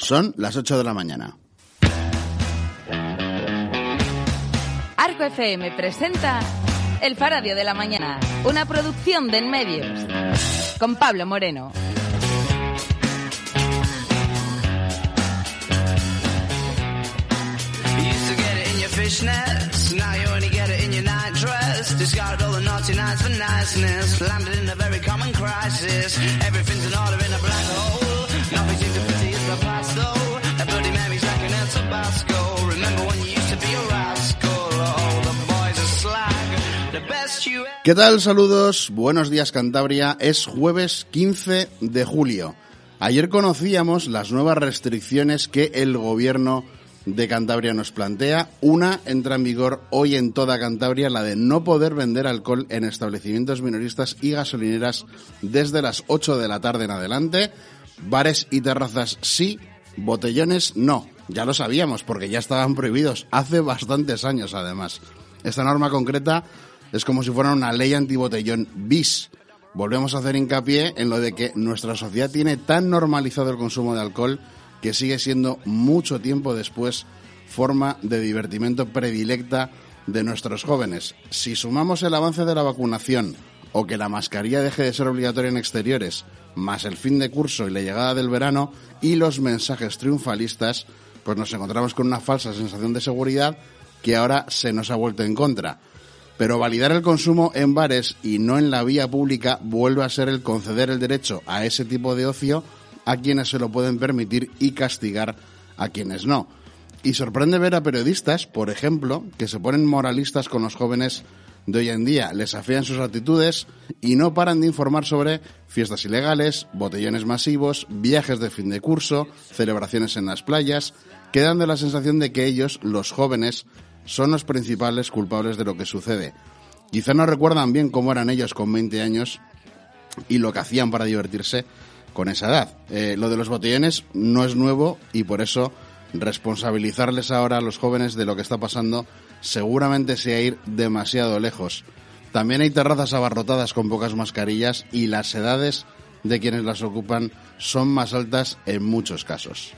Son las 8 de la mañana. Arco FM presenta El Faradio de la Mañana, una producción de En Medios, con Pablo Moreno. ¿Qué tal? Saludos. Buenos días, Cantabria. Es jueves 15 de julio. Ayer conocíamos las nuevas restricciones que el gobierno de Cantabria nos plantea. Una entra en vigor hoy en toda Cantabria, la de no poder vender alcohol en establecimientos minoristas y gasolineras desde las 8 de la tarde en adelante. Bares y terrazas sí, botellones no. Ya lo sabíamos porque ya estaban prohibidos hace bastantes años además. Esta norma concreta es como si fuera una ley antibotellón bis. Volvemos a hacer hincapié en lo de que nuestra sociedad tiene tan normalizado el consumo de alcohol que sigue siendo mucho tiempo después forma de divertimento predilecta de nuestros jóvenes. Si sumamos el avance de la vacunación o que la mascarilla deje de ser obligatoria en exteriores, más el fin de curso y la llegada del verano y los mensajes triunfalistas, pues nos encontramos con una falsa sensación de seguridad que ahora se nos ha vuelto en contra. Pero validar el consumo en bares y no en la vía pública vuelve a ser el conceder el derecho a ese tipo de ocio a quienes se lo pueden permitir y castigar a quienes no. Y sorprende ver a periodistas, por ejemplo, que se ponen moralistas con los jóvenes de hoy en día, les afean sus actitudes y no paran de informar sobre fiestas ilegales, botellones masivos, viajes de fin de curso, celebraciones en las playas, que dan de la sensación de que ellos, los jóvenes, son los principales culpables de lo que sucede. Quizá no recuerdan bien cómo eran ellos con 20 años y lo que hacían para divertirse con esa edad. Eh, lo de los botellones no es nuevo y por eso responsabilizarles ahora a los jóvenes de lo que está pasando seguramente sea ir demasiado lejos. También hay terrazas abarrotadas con pocas mascarillas y las edades de quienes las ocupan son más altas en muchos casos.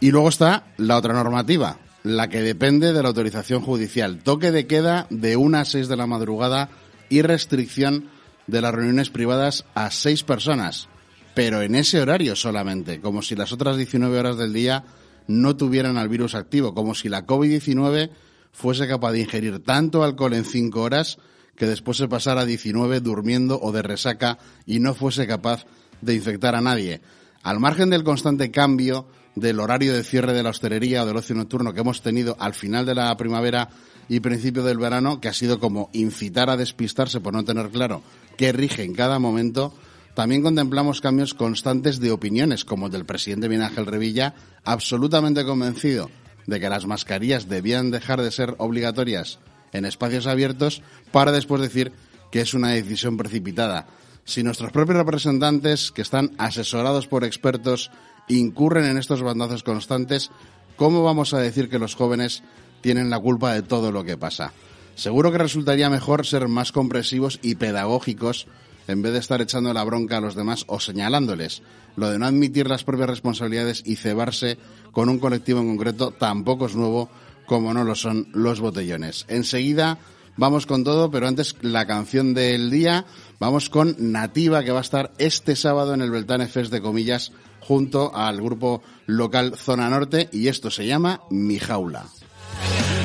Y luego está la otra normativa, la que depende de la autorización judicial. Toque de queda de 1 a 6 de la madrugada y restricción de las reuniones privadas a 6 personas, pero en ese horario solamente, como si las otras 19 horas del día no tuvieran al virus activo, como si la COVID-19 fuese capaz de ingerir tanto alcohol en 5 horas que después se pasara a 19 durmiendo o de resaca y no fuese capaz de infectar a nadie. Al margen del constante cambio del horario de cierre de la hostelería o del ocio nocturno que hemos tenido al final de la primavera y principio del verano, que ha sido como incitar a despistarse por no tener claro qué rige en cada momento, también contemplamos cambios constantes de opiniones, como el del presidente Miguel Ángel Revilla, absolutamente convencido de que las mascarillas debían dejar de ser obligatorias en espacios abiertos, para después decir que es una decisión precipitada. Si nuestros propios representantes, que están asesorados por expertos, incurren en estos bandazos constantes, ¿cómo vamos a decir que los jóvenes tienen la culpa de todo lo que pasa? Seguro que resultaría mejor ser más compresivos y pedagógicos en vez de estar echando la bronca a los demás o señalándoles. Lo de no admitir las propias responsabilidades y cebarse con un colectivo en concreto tampoco es nuevo, como no lo son los botellones. Enseguida vamos con todo, pero antes la canción del día. Vamos con Nativa, que va a estar este sábado en el Beltane Fest de Comillas junto al grupo local Zona Norte y esto se llama Mi Jaula.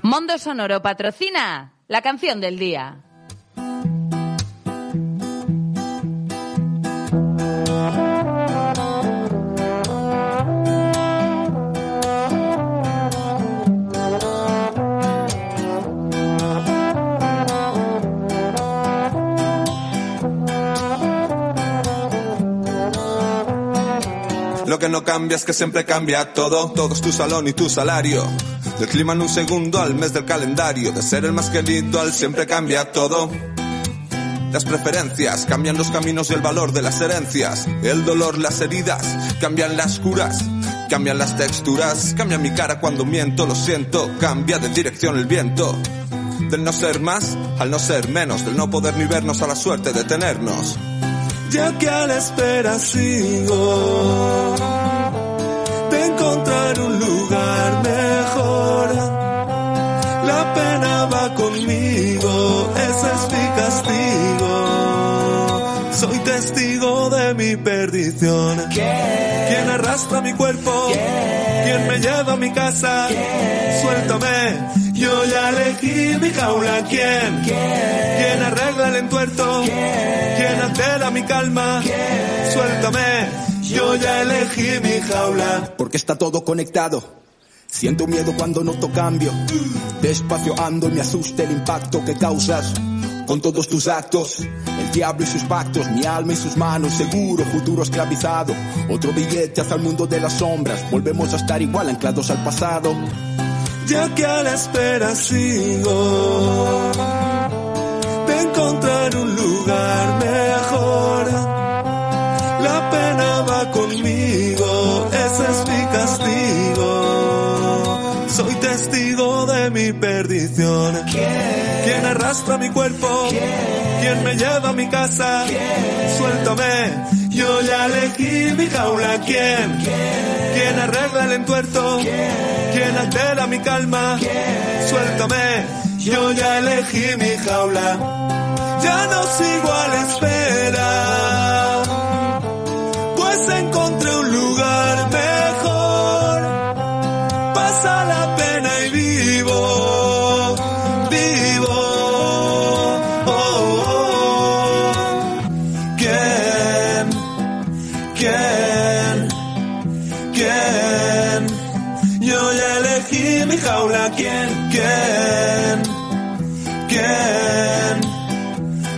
Mondo Sonoro patrocina la canción del día. Que no cambia es que siempre cambia todo. Todo es tu salón y tu salario. Del clima en un segundo al mes del calendario. De ser el más querido al siempre cambia todo. Las preferencias cambian los caminos y el valor de las herencias. El dolor, las heridas, cambian las curas. Cambian las texturas, cambia mi cara cuando miento, lo siento, cambia de dirección el viento. Del no ser más al no ser menos, del no poder ni vernos a la suerte de tenernos. Ya que a la espera sigo de encontrar un lugar mejor. La pena va conmigo, ese es mi castigo. Soy testigo de mi perdición. ¿Quién arrastra mi cuerpo? ¿Quién me lleva a mi casa? Suéltame. Yo ya elegí mi jaula. ¿Quién? ¿Quién arregla el entuerto? ¿Quién altera mi calma? Suéltame. Yo ya elegí mi jaula. porque está todo conectado. Siento miedo cuando noto cambio. Despacio ando y me asusta el impacto que causas con todos tus actos. El diablo y sus pactos, mi alma y sus manos, seguro, futuro esclavizado. Otro billete hacia el mundo de las sombras. Volvemos a estar igual anclados al pasado. ya que a la espera sigo de encontrar un lugar mejor. La pena va conmigo, ese es mi castigo. Soy testigo de mi perdición. ¿Quién arrastra mi cuerpo? ¿Quién me lleva a mi casa? Suéltame. Yo ya elegí mi jaula. ¿Quién? ¿Quién arregla el entuerto? ¿Quién altera mi calma? Suéltame. Yo ya elegí mi jaula. Ya no sigo a la espera. ¿Quién?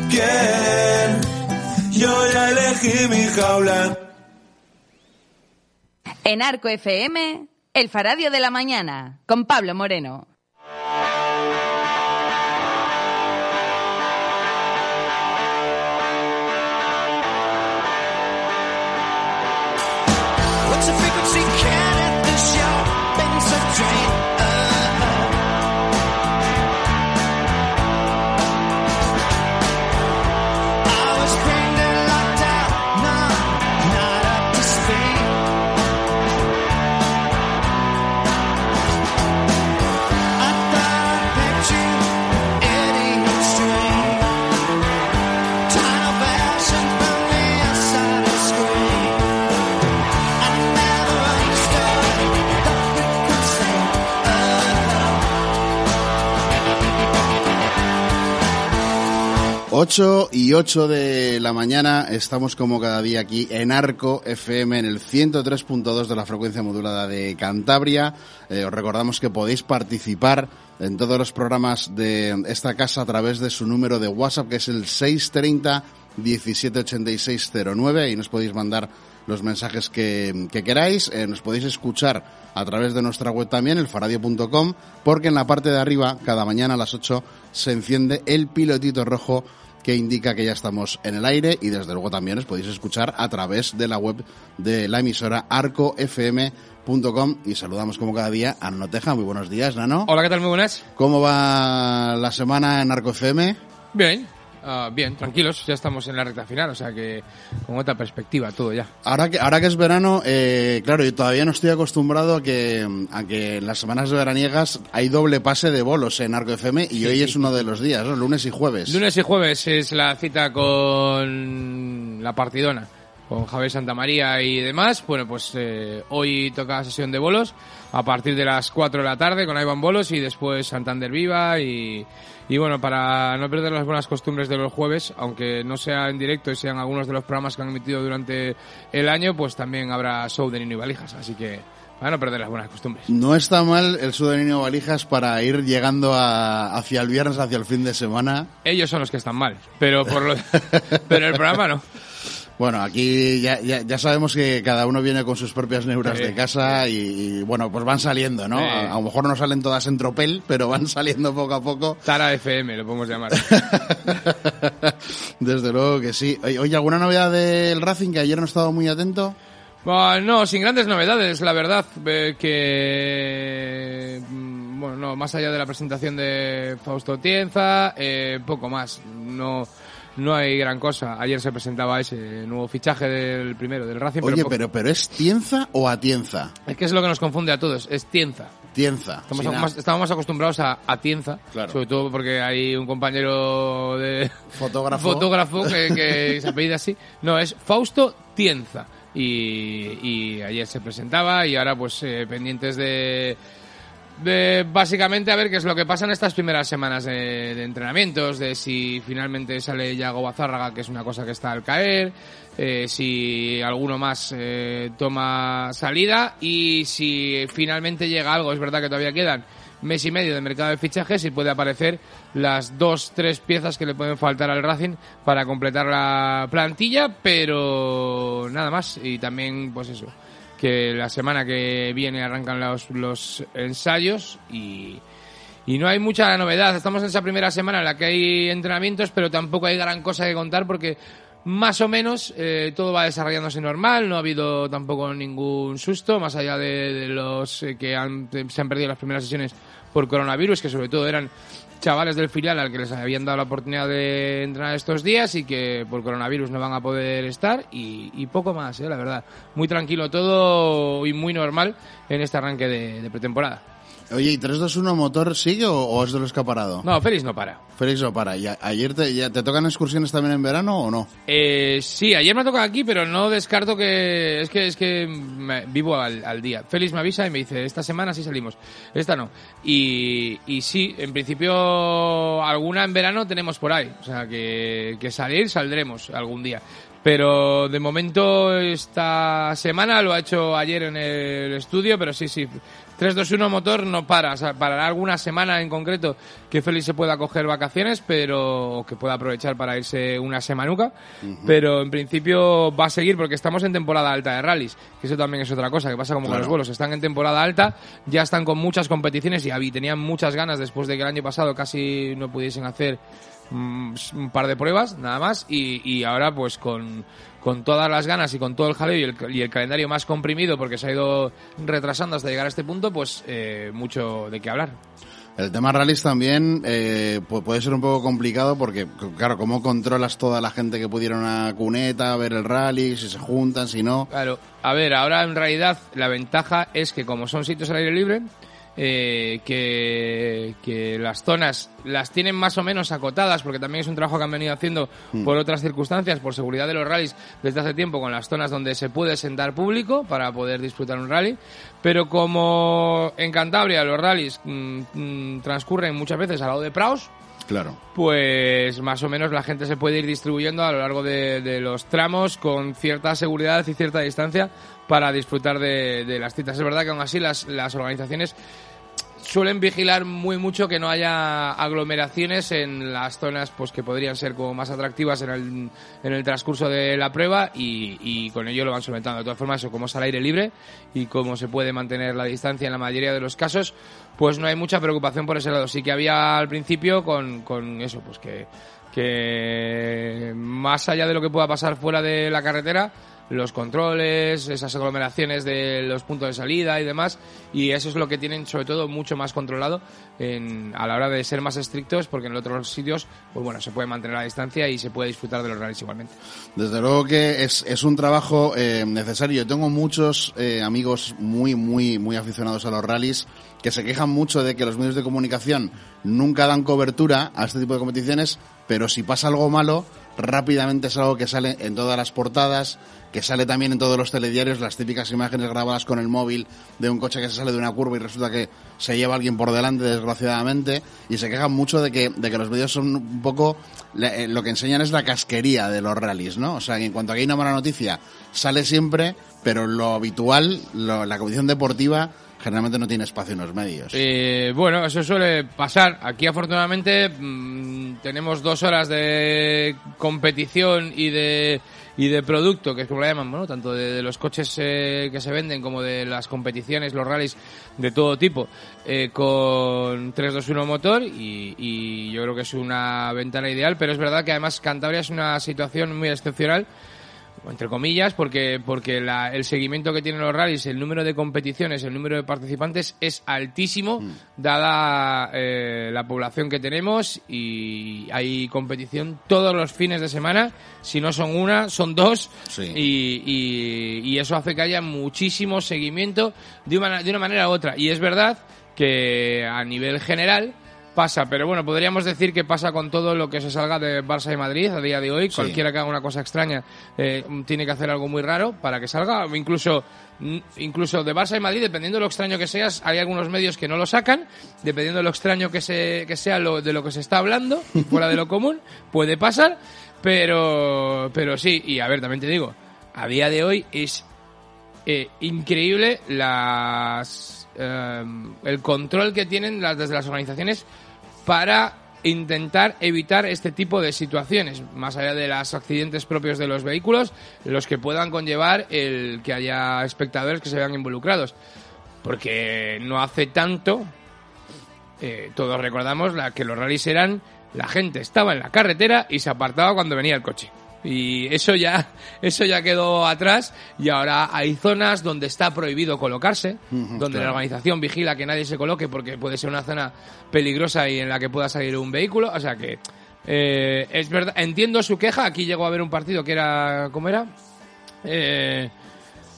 ¿Quién? Yo ya elegí mi jaula. En Arco FM, El Faradio de la Mañana, con Pablo Moreno. 8 y 8 de la mañana estamos como cada día aquí en Arco FM en el 103.2 de la frecuencia modulada de Cantabria. Eh, os recordamos que podéis participar en todos los programas de esta casa a través de su número de WhatsApp que es el 630 178609 y nos podéis mandar los mensajes que, que queráis. Eh, nos podéis escuchar a través de nuestra web también, elfaradio.com, porque en la parte de arriba, cada mañana a las 8, se enciende el pilotito rojo que indica que ya estamos en el aire y desde luego también os podéis escuchar a través de la web de la emisora arcofm.com y saludamos como cada día a Noteja. Muy buenos días, Nano. Hola, ¿qué tal? Muy buenas. ¿Cómo va la semana en Arco FM? Bien, ah, bien, tranquilos, ya estamos en la recta final, o sea que con otra perspectiva todo ya. Ahora que, ahora que es verano, eh, claro, yo todavía no estoy acostumbrado a que, a que en las semanas veraniegas hay doble pase de bolos en Arco FM y hoy es uno de los días, ¿no? lunes y jueves. Lunes y jueves es la cita con la partidona, con Javier Santamaría y demás. Bueno, pues eh, hoy toca sesión de bolos a partir de las 4 de la tarde con Iván Bolos y después Santander Viva y, y bueno, para no perder las buenas costumbres de los jueves, aunque no sea en directo y sean algunos de los programas que han emitido durante el año, pues también habrá show de Nino y Valijas, así que para no perder las buenas costumbres. No está mal el sudanino valijas para ir llegando a- hacia el viernes, hacia el fin de semana. Ellos son los que están mal, pero por lo, pero el programa no. Bueno, aquí ya, ya, ya sabemos que cada uno viene con sus propias neuras Sí. de casa y, y, bueno, pues van saliendo, ¿no? Sí. A, a lo mejor no salen todas en tropel, pero van saliendo poco a poco. Tara FM, lo podemos llamar. Desde luego que sí. Oye, Oye, ¿alguna novedad del Racing que ayer no he estado muy atento? Bueno, no, sin grandes novedades, la verdad, eh, que... mm, Bueno, no, más allá de la presentación de Fausto Tienza, eh, poco más. No, no hay gran cosa. Ayer se presentaba ese nuevo fichaje del primero, del Racing. Oye, po- pero, pero ¿es Tienza o Atienza? Es que es lo que nos confunde a todos, es Tienza. Tienza. Estamos, más, estamos más acostumbrados a, a Tienza, Claro. sobre todo porque hay un compañero de Fotógrafo. fotógrafo que, que se apellida así. No, es Fausto Tienza. Y, y ayer se presentaba y ahora pues eh, pendientes de, de básicamente a ver qué es lo que pasa en estas primeras semanas de, de entrenamientos, de si finalmente sale Yago Bazárraga, que es una cosa que está al caer, eh, si alguno más eh, toma salida y si finalmente llega algo, es verdad que todavía quedan mes y medio de mercado de fichajes y puede aparecer las dos, tres piezas que le pueden faltar al Racing para completar la plantilla, pero nada más. Y también, pues eso, que la semana que viene arrancan los, los ensayos y, y no hay mucha novedad. Estamos en esa primera semana en la que hay entrenamientos, pero tampoco hay gran cosa que contar porque más o menos eh, todo va desarrollándose normal, no ha habido tampoco ningún susto, más allá de, los eh, que han- se han perdido las primeras sesiones por coronavirus, que sobre todo eran chavales del filial al que les habían dado la oportunidad de entrenar estos días y que por coronavirus no van a poder estar y, poco más, eh, la verdad. Muy tranquilo todo y muy normal en este arranque de pretemporada. Oye, ¿y 321 motor sigue o, o es de los que ha parado? No, Félix no para. Félix no para. ¿Y a- ayer te, ya, te tocan excursiones también en verano o no? Eh, sí, ayer me toca aquí, pero no descarto que es que es que me- vivo al, al día. Félix me avisa y me dice esta semana sí salimos, esta no. Y, y sí, en principio alguna en verano tenemos por ahí, o sea que, que salir saldremos algún día. Pero de momento esta semana lo ha hecho ayer en el estudio, pero sí, sí. 321 motor no para, o sea, parará alguna semana en concreto que Félix se pueda coger vacaciones, pero que pueda aprovechar para irse una semanuca, pero en principio va a seguir porque estamos en temporada alta de rallies, que eso también es otra cosa, que pasa como con los vuelos, están en temporada alta, ya están con muchas competiciones y habí- tenían muchas ganas después de que el año pasado casi no pudiesen hacer mm, un par de pruebas, nada más, y, y ahora pues con, con todas las ganas y con todo el jaleo y el, y el calendario más comprimido porque se ha ido retrasando hasta llegar a este punto, pues eh, mucho de qué hablar. El tema rallies también eh, pu- puede ser un poco complicado porque, claro, ¿cómo controlas toda la gente que pudiera ir a cuneta a ver el rally, si se juntan, si no? Claro, a ver, ahora en realidad la ventaja es que como son sitios al aire libre, eh, que, que las zonas las tienen más o menos acotadas, porque también es un trabajo que han venido haciendo por otras circunstancias, por seguridad de los rallies desde hace tiempo, con las zonas donde se puede sentar público para poder disfrutar un rally. Pero como en Cantabria los rallies mm, mm, transcurren muchas veces al lado de Praos, Claro. pues más o menos la gente se puede ir distribuyendo a lo largo de, los tramos con cierta seguridad y cierta distancia para disfrutar de, las citas. Es verdad que aún así las, las organizaciones suelen vigilar muy mucho que no haya aglomeraciones en las zonas pues que podrían ser como más atractivas en el, en el transcurso de la prueba y, y con ello lo van solventando. De todas formas, eso como es al aire libre y como se puede mantener la distancia en la mayoría de los casos, pues no hay mucha preocupación por ese lado. Sí que había al principio con, con eso, pues que, que más allá de lo que pueda pasar fuera de la carretera, los controles, esas aglomeraciones de los puntos de salida y demás, y eso es lo que tienen sobre todo mucho más controlado a la hora de ser más estrictos, porque en otros sitios, pues bueno, se puede mantener la distancia y se puede disfrutar de los rallies igualmente. Desde luego que es, es un trabajo eh, necesario. Yo tengo muchos eh, amigos muy, muy, muy aficionados a los rallies que se quejan mucho de que los medios de comunicación nunca dan cobertura a este tipo de competiciones, pero si pasa algo malo, rápidamente es algo que sale en todas las portadas, que sale también en todos los telediarios, las típicas imágenes grabadas con el móvil de un coche que se sale de una curva y resulta que se lleva a alguien por delante, desgraciadamente, y se quejan mucho de que, de que los medios son un poco, eh, lo que enseñan es la casquería de los rallies, ¿no? O sea, que en cuanto a que hay una mala noticia, sale siempre, pero lo habitual, lo- la competición deportiva, generalmente no tiene espacio en los medios. Eh, bueno, eso suele pasar. Aquí afortunadamente mm, tenemos dos horas de competición y de y de producto, que es como lo llaman, bueno, tanto de, de los coches eh, que se venden como de las competiciones, los rallies de todo tipo, eh, con 321 motor y, y yo creo que es una ventana ideal, pero es verdad que además Cantabria es una situación muy excepcional entre comillas, porque, porque la- el seguimiento que tienen los rallies, el número de competiciones, el número de participantes es altísimo, Mm. dada eh, la población que tenemos y hay competición todos los fines de semana, si no son una, son dos, Sí. y, y- y eso hace que haya muchísimo seguimiento de una, de una manera u otra. Y es verdad que a nivel general pasa, pero bueno, podríamos decir que pasa con todo lo que se salga de Barça y Madrid a día de hoy. Sí. Cualquiera que haga una cosa extraña eh, tiene que hacer algo muy raro para que salga. O Incluso, mm, incluso de Barça y Madrid, dependiendo de lo extraño que seas, hay algunos medios que no lo sacan. Dependiendo de lo extraño que, se, que sea lo, de lo que se está hablando, fuera de lo común, puede pasar. Pero, pero sí, y a ver, también te digo, a día de hoy es eh, increíble las eh, el control que tienen las, desde las organizaciones para intentar evitar este tipo de situaciones, más allá de los accidentes propios de los vehículos, los que puedan conllevar el que haya espectadores que se vean involucrados. Porque no hace tanto, eh, todos recordamos la, que los rallies eran, la gente estaba en la carretera y se apartaba cuando venía el coche. Y eso ya, eso ya quedó atrás y ahora hay zonas donde está prohibido colocarse, donde la organización vigila que nadie se coloque porque puede ser una zona peligrosa y en la que pueda salir un vehículo. O sea que eh, es verdad, entiendo su queja. Aquí llegó a haber un partido que era, ¿cómo era? Eh,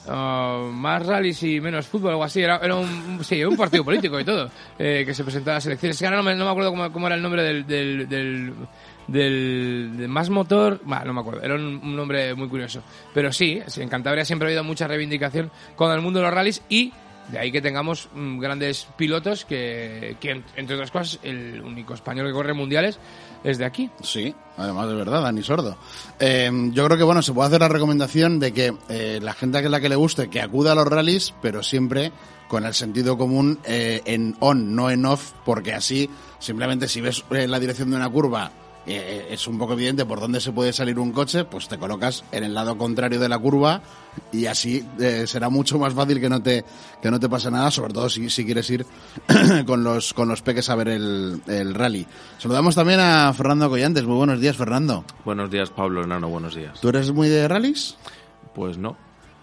ah, más rallies y menos fútbol, algo así. Era, era un, sí, un partido político y todo, eh, que se presentaba a las elecciones. Ahora no me, no me acuerdo cómo, cómo era el nombre del, del, del, del- de más motor. Bah, no me acuerdo, era un, un nombre muy curioso. Pero sí, en Cantabria siempre ha habido mucha reivindicación con el mundo de los rallies y de ahí que tengamos mm, grandes pilotos que, que, entre otras cosas, el único español que corre mundiales es de aquí. Sí, además de verdad, Dani Sordo. Eh, yo creo que bueno, se puede hacer la recomendación de que eh, la gente a la que le guste que acuda a los rallies, pero siempre con el sentido común eh, en on, no en off, porque así simplemente si ves eh, la dirección de una curva eh, es un poco evidente por dónde se puede salir un coche, pues te colocas en el lado contrario de la curva y así eh, será mucho más fácil que no te que no te pase nada, sobre todo si, si quieres ir con los con los peques a ver el, el rally. Saludamos también a Fernando Collantes. Muy buenos días, Fernando. Buenos días, Pablo Enano, buenos días. ¿Tú eres muy de rallies? Pues no,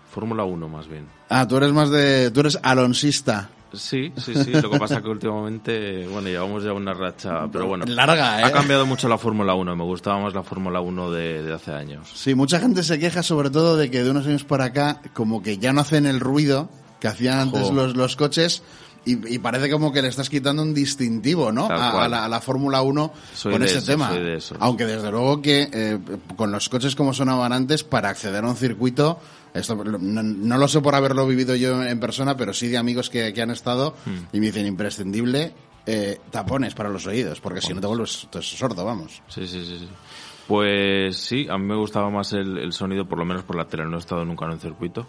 Fórmula 1 más bien. Ah, tú eres más de tú eres alonsista. Sí, sí, sí, lo que pasa que últimamente, bueno, llevamos ya una racha, pero bueno. Larga, ¿eh? Ha cambiado mucho la Fórmula 1, me gustaba más la Fórmula 1 de, de hace años. Sí, mucha gente se queja sobre todo de que de unos años para acá como que ya no hacen el ruido que hacían antes los, los coches y, y parece como que le estás quitando un distintivo, ¿no? A, la, Fórmula 1 Soy con de ese tema. soy de esos. Aunque desde luego que eh, con los coches como sonaban antes, para acceder a un circuito, esto no, no lo sé por haberlo vivido yo en persona, pero sí de amigos que, que han estado Hmm. y me dicen imprescindible eh, tapones para los oídos, porque si no te vuelves te- sordo, vamos. Sí, sí, sí, sí. Pues sí, a mí me gustaba más el, el sonido, por lo menos por la tele, no he estado nunca en un circuito,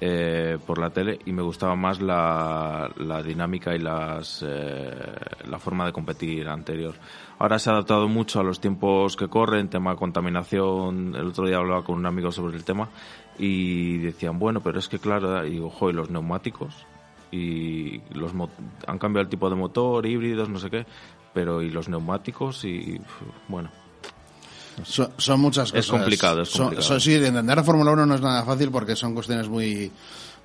eh, por la tele, y me gustaba más la, la dinámica y las, eh, la forma de competir anterior. Ahora se ha adaptado mucho a los tiempos que corren, tema contaminación, el otro día hablaba con un amigo sobre el tema, y decían, bueno, pero es que claro, y digo, "Jo, ¿y los neumáticos, y los han cambiado el tipo de motor, híbridos, no sé qué, pero y los neumáticos y bueno, Son, son muchas cosas. Es complicado, es complicado. son- sí, de entender la Fórmula 1 no es nada fácil porque son cuestiones muy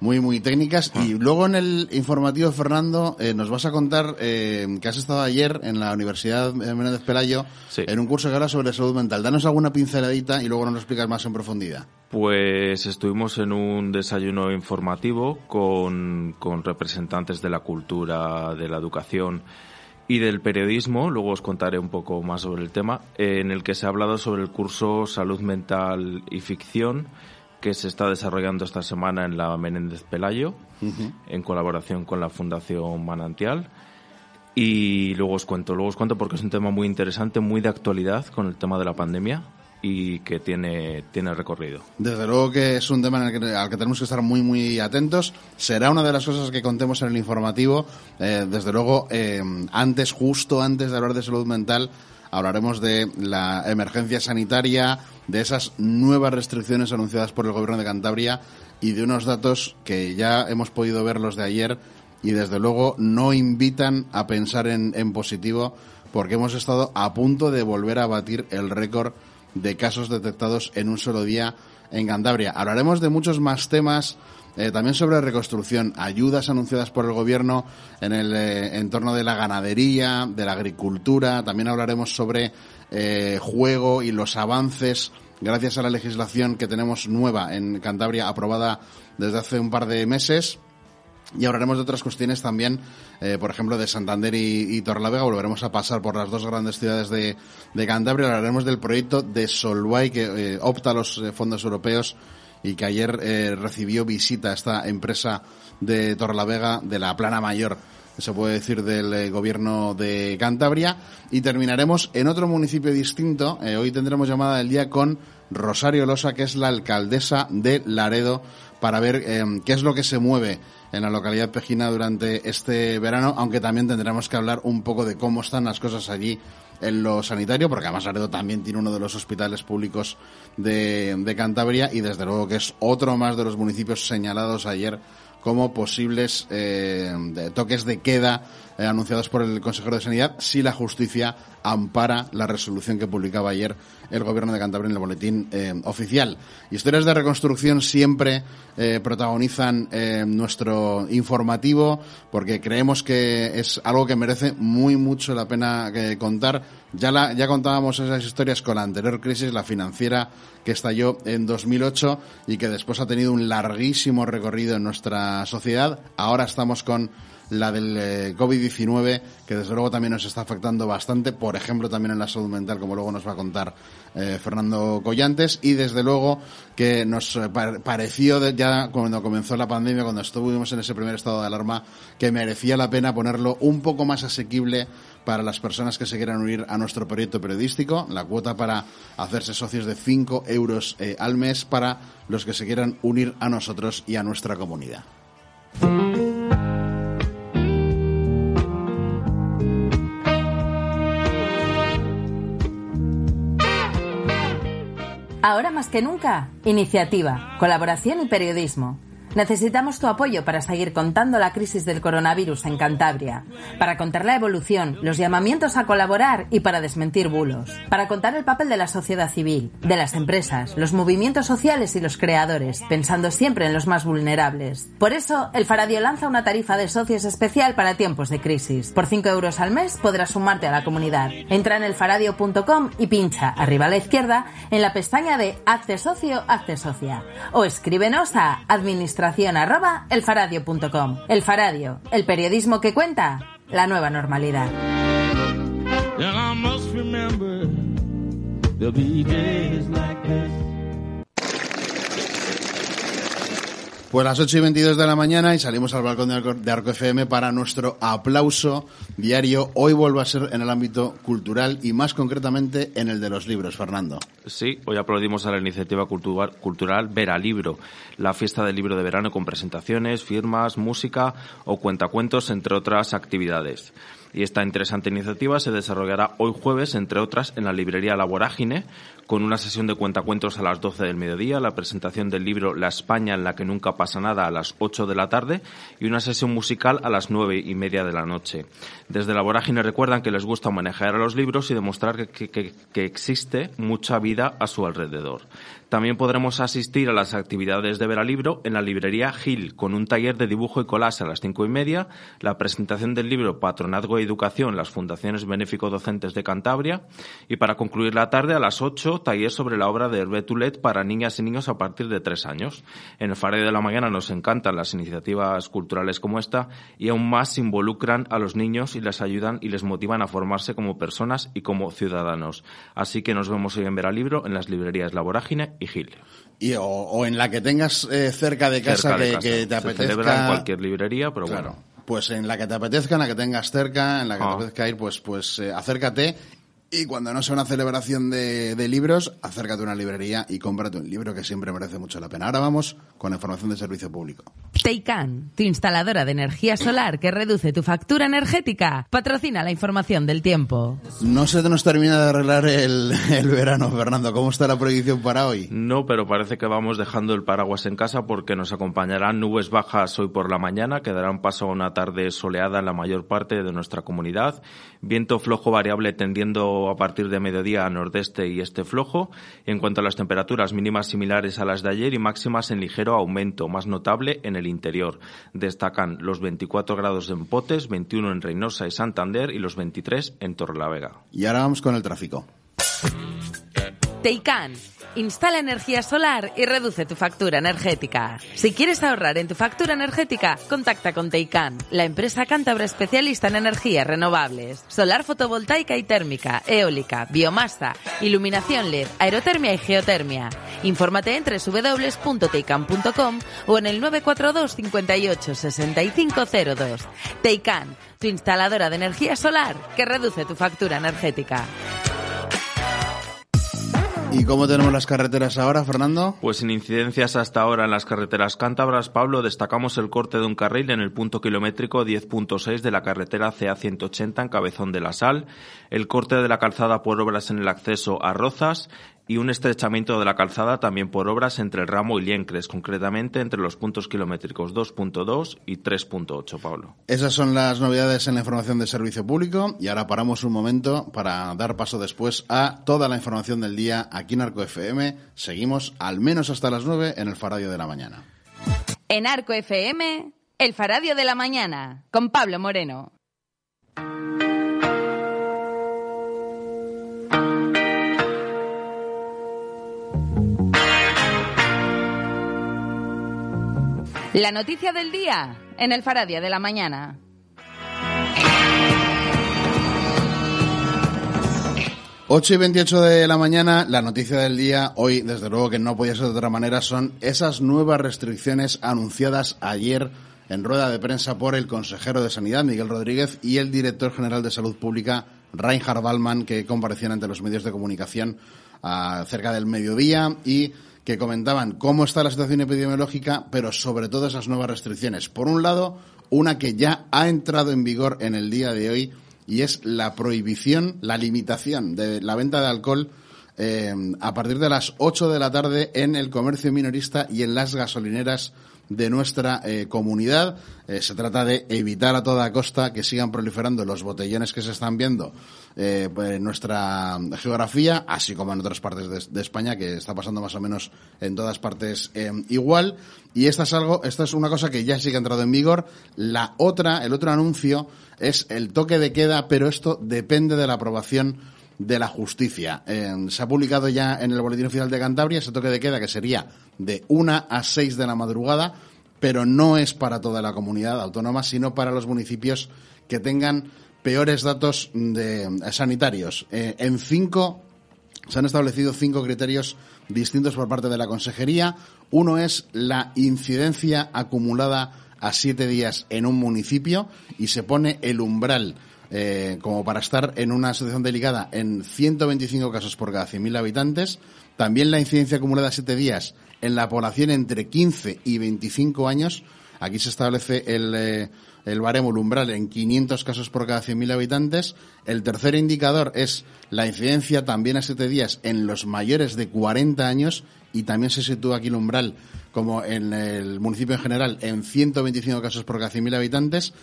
muy muy técnicas y luego en el informativo Fernando eh, nos vas a contar eh, que has estado ayer en la Universidad Menéndez Pelayo Sí. en un curso que habla sobre salud mental. Danos alguna pinceladita y luego nos lo explicas más en profundidad. Pues estuvimos en un desayuno informativo con, con representantes de la cultura, de la educación y del periodismo. Luego os contaré un poco más sobre el tema, eh, en el que se ha hablado sobre el curso Salud Mental y Ficción que se está desarrollando esta semana en la Menéndez Pelayo, en colaboración con la Fundación Manantial. Y luego os cuento, luego os cuento porque es un tema muy interesante, muy de actualidad con el tema de la pandemia y que tiene, tiene recorrido. Desde luego que es un tema en el que, al que tenemos que estar muy, muy atentos. Será una de las cosas que contemos en el informativo. Eh, desde luego, eh, antes, justo antes de hablar de salud mental, hablaremos de la emergencia sanitaria, de esas nuevas restricciones anunciadas por el gobierno de Cantabria y de unos datos que ya hemos podido ver los de ayer y desde luego no invitan a pensar en, positivo porque hemos estado a punto de volver a batir el récord de casos detectados en un solo día en Cantabria. Hablaremos de muchos más temas. Eh, también sobre reconstrucción, ayudas anunciadas por el gobierno en el eh, entorno de la ganadería, de la agricultura. También hablaremos sobre eh, juego y los avances gracias a la legislación que tenemos nueva en Cantabria, aprobada desde hace un par de meses. Y hablaremos de otras cuestiones también, eh, por ejemplo, de Santander y, y Torrelavega. Volveremos a pasar por las dos grandes ciudades de, Cantabria. Hablaremos del proyecto de Solvay que opta a los fondos europeos y que ayer eh, recibió visita a esta empresa de Torrelavega de la Plana Mayor se puede decir del eh, gobierno de Cantabria y terminaremos en otro municipio distinto. Eh, hoy tendremos llamada del día con Rosario Losa, que es la alcaldesa de Laredo, para ver qué es lo que se mueve en la localidad pejina durante este verano, aunque también tendremos que hablar un poco de cómo están las cosas allí en lo sanitario, porque además Laredo también tiene uno de los hospitales públicos de, de Cantabria y desde luego que es otro más de los municipios señalados ayer como posibles eh, toques de queda eh, anunciados por el consejero de Sanidad si la justicia ampara la resolución que publicaba ayer el gobierno de Cantabria en el boletín eh, oficial. Historias de reconstrucción siempre eh, protagonizan eh, nuestro informativo porque creemos que es algo que merece muy mucho la pena eh, contar. Ya, la, ya contábamos esas historias con la anterior crisis, la financiera que estalló en 2008 y que después ha tenido un larguísimo recorrido en nuestra sociedad. Ahora estamos con la del eh, COVID-19, que desde luego también nos está afectando bastante, por ejemplo, también en la salud mental, como luego nos va a contar eh, Fernando Collantes, y desde luego que nos eh, pa- pareció ya cuando comenzó la pandemia, cuando estuvimos en ese primer estado de alarma, que merecía la pena ponerlo un poco más asequible para las personas que se quieran unir a nuestro proyecto periodístico, la cuota para hacerse socios de 5 euros al mes para los que se quieran unir a nosotros y a nuestra comunidad. Ahora más que nunca, iniciativa, colaboración y periodismo. Necesitamos tu apoyo para seguir contando la crisis del coronavirus en Cantabria, para contar la evolución, los llamamientos a colaborar y para desmentir bulos, para contar el papel de la sociedad civil, de las empresas, los movimientos sociales y los creadores, pensando siempre en los más vulnerables. Por eso, el Faradio lanza una tarifa de socios especial para tiempos de crisis. Por 5 euros al mes podrás sumarte a la comunidad. Entra en elfaradio.com y pincha arriba a la izquierda en la pestaña de Hazte socio, hazte socia. O escríbenos a administración arroba elfaradio.com. El Faradio, el periodismo que cuenta la nueva normalidad. Pues las 8 y 22 de la mañana y salimos al balcón de Arco, FM para nuestro aplauso diario. Hoy vuelve a ser en el ámbito cultural y más concretamente en el de los libros, Fernando. Sí, hoy aplaudimos a la iniciativa cultural, cultural Vera Libro, la fiesta del libro de verano con presentaciones, firmas, música o cuentacuentos, entre otras actividades. Y esta interesante iniciativa se desarrollará hoy jueves, entre otras, en la librería La Vorágine, con una sesión de cuentacuentos a las 12 del mediodía, la presentación del libro La España en la que nunca pasa nada a las 8 de la tarde y una sesión musical a las 9 y media de la noche. Desde La Vorágine recuerdan que les gusta manejar a los libros y demostrar que, existe mucha vida a su alrededor. También podremos asistir a las actividades de Veralibro en la librería Gil, con un taller de dibujo y collage a las cinco y media, la presentación del libro Patronazgo y Educación, las fundaciones benéfico-docentes de Cantabria, y para concluir la tarde a las 8, taller sobre la obra de Hervé Toulet para niñas y niños a partir de tres años. En el Fareo de la Mañana nos encantan las iniciativas culturales como esta y aún más involucran a los niños y les ayudan y les motivan a formarse como personas y como ciudadanos. Así que nos vemos hoy en Veralibro en las librerías La Vorágine y Gil. Y, o, o en la que tengas eh, cerca de casa, Cerca de que, casa. que te Se celebra en apetezca. cualquier librería, pero Claro. bueno. Pues en la que te apetezca, en la que tengas cerca, en la que te Ah. apetezca ir, pues, pues eh, acércate. Y cuando no sea una celebración de, de libros, acércate a una librería y cómprate un libro que siempre merece mucho la pena. Ahora vamos con la información de servicio público. Teican, tu instaladora de energía solar que reduce tu factura energética, patrocina la información del tiempo. No se nos termina de arreglar el, el verano, Fernando. ¿Cómo está la predicción para hoy? No, pero parece que vamos dejando el paraguas en casa porque nos acompañarán nubes bajas hoy por la mañana, que darán paso a una tarde soleada en la mayor parte de nuestra comunidad, viento flojo variable tendiendo a partir de mediodía nordeste y este flojo. En cuanto a las temperaturas mínimas similares a las de ayer y máximas en ligero aumento, más notable en el interior. Destacan los 24 grados en Potes, 21 en Reynosa y Santander y los 23 en Torrelavega. Y ahora vamos con el tráfico. Teican. Instala energía solar y reduce tu factura energética. Si quieres ahorrar en tu factura energética, contacta con Teican, la empresa cántabra especialista en energías renovables, solar fotovoltaica y térmica, eólica, biomasa, iluminación LED, aerotermia y geotermia. Infórmate en www.teican.com o en el 942 58 6502. Teican, tu instaladora de energía solar que reduce tu factura energética. ¿Y cómo tenemos las carreteras ahora, Fernando? Pues sin incidencias hasta ahora en las carreteras cántabras, Pablo, destacamos el corte de un carril en el punto kilométrico 10.6 de la carretera CA180 en Cabezón de la Sal, el corte de la calzada por obras en el acceso a Rozas y un estrechamiento de la calzada también por obras entre el Ramo y Liencres, concretamente entre los puntos kilométricos 2.2 y 3.8, Pablo. Esas son las novedades en la información de servicio público y ahora paramos un momento para dar paso después a toda la información del día aquí en Arco FM. Seguimos al menos hasta las 9 en el Faradio de la Mañana. En Arco FM, el Faradio de la Mañana, con Pablo Moreno. La noticia del día en el Faradio de la Mañana. Ocho y 28 de la mañana, la noticia del día, hoy desde luego que no podía ser de otra manera, son esas nuevas restricciones anunciadas ayer en rueda de prensa por el consejero de Sanidad, Miguel Rodríguez, y el director general de Salud Pública, Reinhard Ballmann, que comparecían ante los medios de comunicación ah, cerca del mediodía y que comentaban cómo está la situación epidemiológica, pero sobre todo esas nuevas restricciones. Por un lado, una que ya ha entrado en vigor en el día de hoy y es la prohibición, la limitación de la venta de alcohol eh, a partir de las 8 de la tarde en el comercio minorista y en las gasolineras de nuestra eh, comunidad. Eh, se trata de evitar a toda costa que sigan proliferando los botellones que se están viendo eh, pues, en nuestra geografía, así como en otras partes de, de España, que está pasando más o menos en todas partes eh, igual. Y esta es algo, esta es una cosa que ya sí que ha entrado en vigor. La otra, el otro anuncio es el toque de queda, pero esto depende de la aprobación de la justicia. Eh, se ha publicado ya en el Boletín Oficial de Cantabria ese toque de queda que sería de una a seis de la madrugada, pero no es para toda la comunidad autónoma, sino para los municipios que tengan peores datos de, eh, sanitarios. Eh, en cinco se han establecido cinco criterios distintos por parte de la Consejería. Uno es la incidencia acumulada a siete días en un municipio y se pone el umbral eh, como para estar en una situación delicada en 125 casos por cada 100.000 habitantes. También la incidencia acumulada siete días en la población entre 15 y 25 años. Aquí se establece el, eh, el baremo, umbral, en 500 casos por cada 100.000 habitantes. El tercer indicador es la incidencia también a siete días en los mayores de 40 años y también se sitúa aquí el umbral, como en el municipio en general, en 125 casos por cada 100.000 habitantes.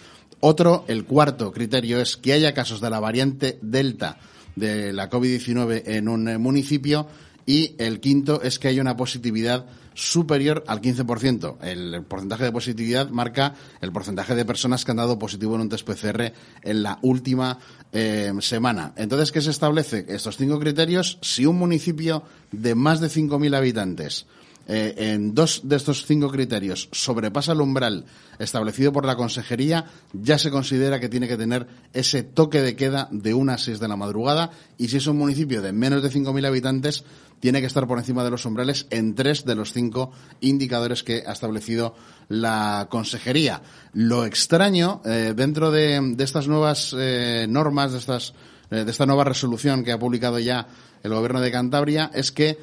Otro, el cuarto criterio, es que haya casos de la variante Delta de la COVID-19 en un eh, municipio. Y el quinto es que haya una positividad superior al 15%. El porcentaje de positividad marca el porcentaje de personas que han dado positivo en un test PCR en la última eh, semana. Entonces, ¿qué se establece? Estos cinco criterios, si un municipio de más de 5.000 habitantes eh, en dos de estos cinco criterios sobrepasa el umbral establecido por la consejería, ya se considera que tiene que tener ese toque de queda de una a seis de la madrugada y si es un municipio de menos de 5.000 habitantes, tiene que estar por encima de los umbrales en tres de los cinco indicadores que ha establecido la consejería. Lo extraño eh, dentro de, estas nuevas eh, normas, de, estas, de esta nueva resolución que ha publicado ya el gobierno de Cantabria, es que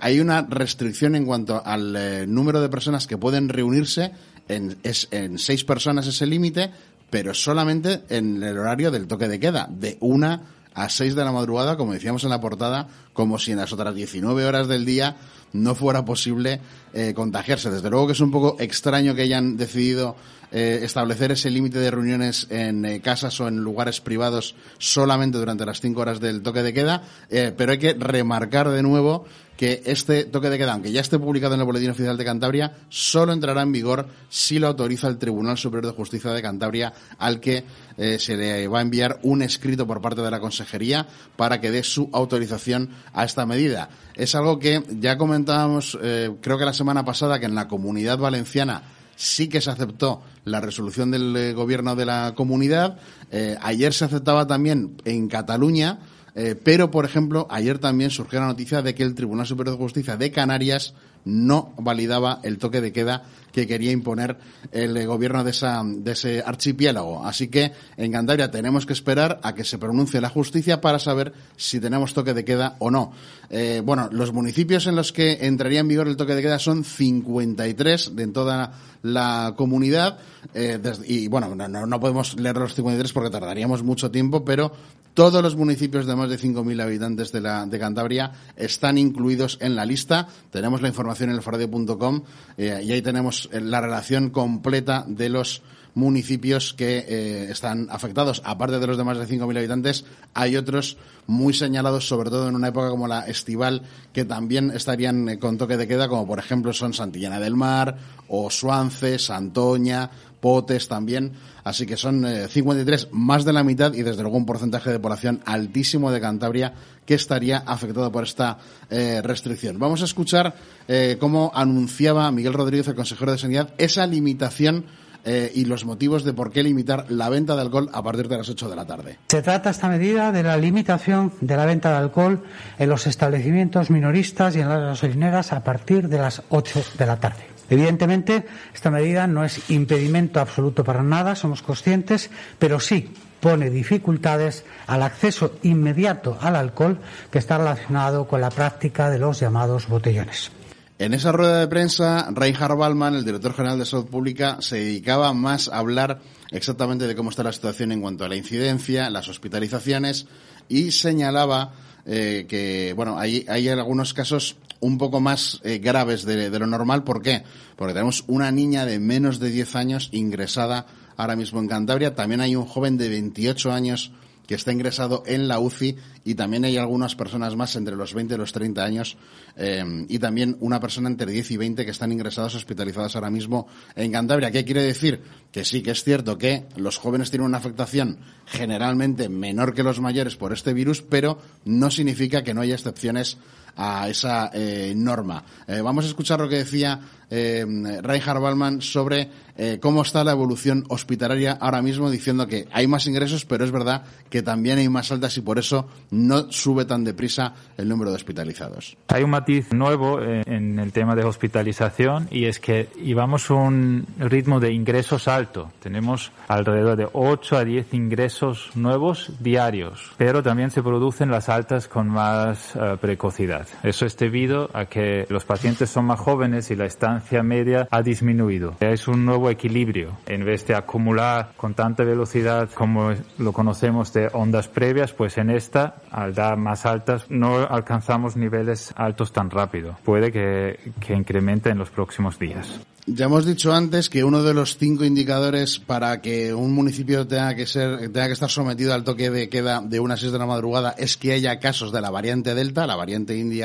hay una restricción en cuanto al eh, número de personas que pueden reunirse. En, es, en seis personas ese límite, pero solamente en el horario del toque de queda, de una a seis de la madrugada, como decíamos en la portada, como si en las otras 19 horas del día no fuera posible eh, contagiarse. Desde luego que es un poco extraño que hayan decidido eh, establecer ese límite de reuniones en eh, casas o en lugares privados solamente durante las cinco horas del toque de queda, eh, pero hay que remarcar de nuevo que este toque de queda, aunque ya esté publicado en el Boletín Oficial de Cantabria, solo entrará en vigor si lo autoriza el Tribunal Superior de Justicia de Cantabria, al que se le va a enviar un escrito por parte de la Consejería para que dé su autorización a esta medida. Es algo que ya comentábamos, creo que la semana pasada, que en la Comunidad Valenciana sí que se aceptó la resolución del eh, gobierno de la comunidad. Eh, ayer se aceptaba también en Cataluña, eh, pero, por ejemplo, ayer también surgió la noticia de que el Tribunal Superior de Justicia de Canarias no validaba el toque de queda que quería imponer el eh, gobierno de, esa, de ese archipiélago. Así que en Cantabria tenemos que esperar a que se pronuncie la justicia para saber si tenemos toque de queda o no. Eh, bueno, los municipios en los que entraría en vigor el toque de queda son 53 de en toda la comunidad. eh, y bueno, no, no- no podemos leer los 53 porque tardaríamos mucho tiempo, pero todos los municipios de más de 5.000 habitantes de, la, de Cantabria están incluidos en la lista. Tenemos la información en elforadio.com eh, y ahí tenemos eh, la relación completa de los municipios que eh, están afectados. Aparte de los de más de 5.000 habitantes, hay otros muy señalados, sobre todo en una época como la estival, que también estarían eh, con toque de queda, como por ejemplo son Santillana del Mar, o Suance, Santoña, Potes también. Así que son eh, 53, más de la mitad y desde luego un porcentaje de población altísimo de Cantabria que estaría afectado por esta eh, restricción. Vamos a escuchar eh, cómo anunciaba Miguel Rodríguez, el consejero de Sanidad, esa limitación eh, y los motivos de por qué limitar la venta de alcohol a partir de las 8 de la tarde. Se trata esta medida de la limitación de la venta de alcohol en los establecimientos minoristas y en las gasolineras a partir de las 8 de la tarde. Evidentemente, esta medida no es impedimento absoluto para nada, somos conscientes, pero sí pone dificultades al acceso inmediato al alcohol que está relacionado con la práctica de los llamados botellones. En esa rueda de prensa, Reinhard Ballmann, el director general de Salud Pública, se dedicaba más a hablar exactamente de cómo está la situación en cuanto a la incidencia, las hospitalizaciones y señalaba eh, que, bueno, hay, hay algunos casos un poco más eh, graves de, lo normal. ¿Por qué? Porque tenemos una niña de menos de 10 años ingresada ahora mismo en Cantabria. También hay un joven de 28 años que está ingresado en la UCI y también hay algunas personas más entre los 20 y los 30 años eh, y también una persona entre 10 y 20 que están ingresadas hospitalizadas ahora mismo en Cantabria. ¿Qué quiere decir? Que sí que es cierto que los jóvenes tienen una afectación generalmente menor que los mayores por este virus, pero no significa que no haya excepciones a esa eh, norma. Eh, vamos a escuchar lo que decía eh, Reinhard Ballmann sobre eh, cómo está la evolución hospitalaria ahora mismo, diciendo que hay más ingresos, pero es verdad que también hay más altas y por eso no sube tan deprisa el número de hospitalizados. Hay un matiz nuevo en el tema de hospitalización y es que llevamos un ritmo de ingresos alto. Tenemos alrededor de 8 a 10 ingresos nuevos diarios, pero también se producen las altas con más precocidad. Eso es debido a que los pacientes son más jóvenes y la estancia media ha disminuido. Es un nuevo equilibrio. En vez de acumular con tanta velocidad como lo conocemos de ondas previas, pues en esta, al dar más altas, no alcanzamos niveles altos tan rápido. Puede que, que incremente en los próximos días. Ya hemos dicho antes que uno de los cinco indicadores para que un municipio tenga que ser, tenga que estar sometido al toque de queda de unas 6 de la madrugada es que haya casos de la variante Delta, la variante india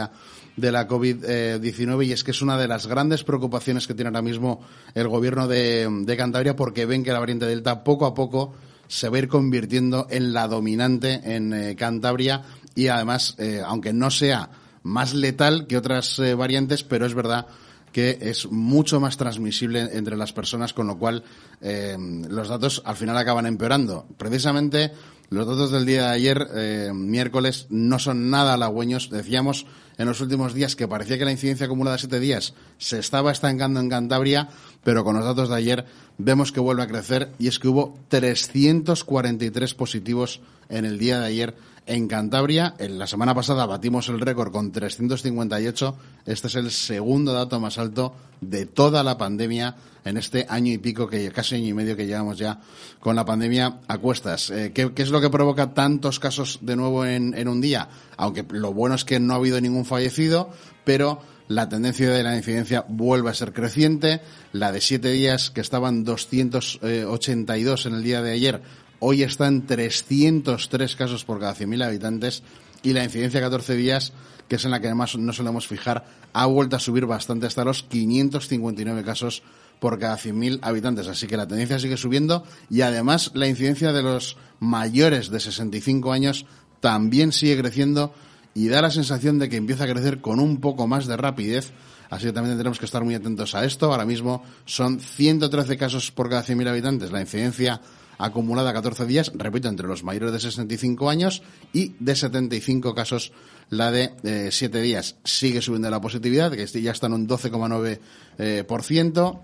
de la COVID-19 y es que es una de las grandes preocupaciones que tiene ahora mismo el gobierno de, Cantabria porque ven que la variante Delta poco a poco se va a ir convirtiendo en la dominante en eh, Cantabria y además, eh, aunque no sea más letal que otras eh, variantes, pero es verdad que es mucho más transmisible entre las personas, con lo cual los datos al final acaban empeorando. Precisamente los datos del día de ayer, eh, miércoles, no son nada halagüeños. Decíamos en los últimos días que parecía que la incidencia acumulada de siete días se estaba estancando en Cantabria, pero con los datos de ayer vemos que vuelve a crecer y es que hubo 343 positivos en el día de ayer en Cantabria. En la semana pasada batimos el récord con 358. Este es el segundo dato más alto de toda la pandemia en este año y pico, que casi año y medio que llevamos ya con la pandemia a cuestas. Eh, ¿qué, qué es lo que provoca tantos casos de nuevo en, en un día? Aunque lo bueno es que no ha habido ningún fallecido, pero la tendencia de la incidencia vuelve a ser creciente. La de siete días, que estaban 282 en el día de ayer, hoy está en 303 casos por cada 100.000 habitantes. Y la incidencia de 14 días, que es en la que además no solemos fijar, ha vuelto a subir bastante hasta los 559 casos por cada 100.000 habitantes. Así que la tendencia sigue subiendo y además la incidencia de los mayores de 65 años también sigue creciendo y da la sensación de que empieza a crecer con un poco más de rapidez. Así que también tendremos que estar muy atentos a esto. Ahora mismo son 113 casos por cada 100.000 habitantes. La incidencia acumulada a 14 días, repito, entre los mayores de 65 años y de 75 casos la de 7 días. Sigue subiendo la positividad, que ya está en un 12,9%. Eh, por ciento.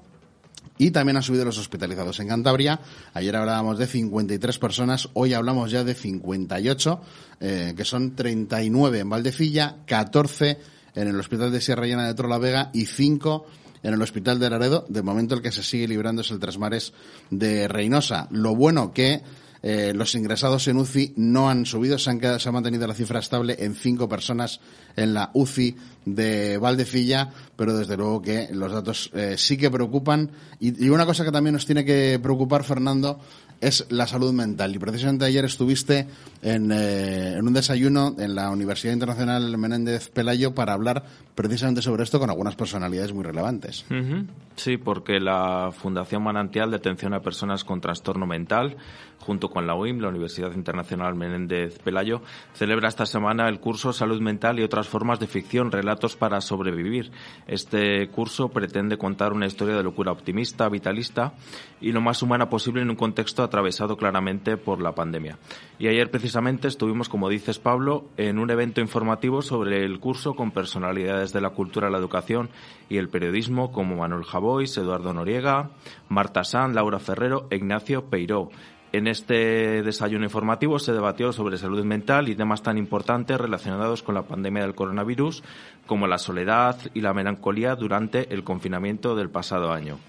Y también han subido los hospitalizados en Cantabria. Ayer hablábamos de 53 personas, hoy hablamos ya de 58, eh, que son 39 en Valdecilla, 14 en el Hospital de Sierra Llana de Trolavega y 5 en el Hospital de Laredo. De momento el que se sigue librando es el Trasmares de Reynosa. Lo bueno que eh, los ingresados en UCI no han subido, se, han quedado, se ha mantenido la cifra estable en cinco personas en la UCI de Valdecilla, pero desde luego que los datos eh, sí que preocupan. Y, y, una cosa que también nos tiene que preocupar, Fernando, es la salud mental. Y precisamente ayer estuviste en, eh, en un desayuno en la Universidad Internacional Menéndez Pelayo para hablar precisamente sobre esto con algunas personalidades muy relevantes. Uh -huh. Sí, porque la Fundación Manantial de Atención a Personas con Trastorno Mental, junto con la UIM, la Universidad Internacional Menéndez Pelayo, celebra esta semana el curso Salud Mental y otras formas de ficción, relatos para sobrevivir. Este curso pretende contar una historia de locura optimista, vitalista y lo más humana posible en un contexto atravesado claramente por la pandemia. Y ayer precisamente estuvimos, como dices Pablo, en un evento informativo sobre el curso con personalidades de la cultura, la educación y el periodismo como Manuel Javois, Eduardo Noriega, Marta San, Laura Ferrero e Ignacio Peiró. En este desayuno informativo se debatió sobre salud mental y temas tan importantes relacionados con la pandemia del coronavirus como la soledad y la melancolía durante el confinamiento del pasado año.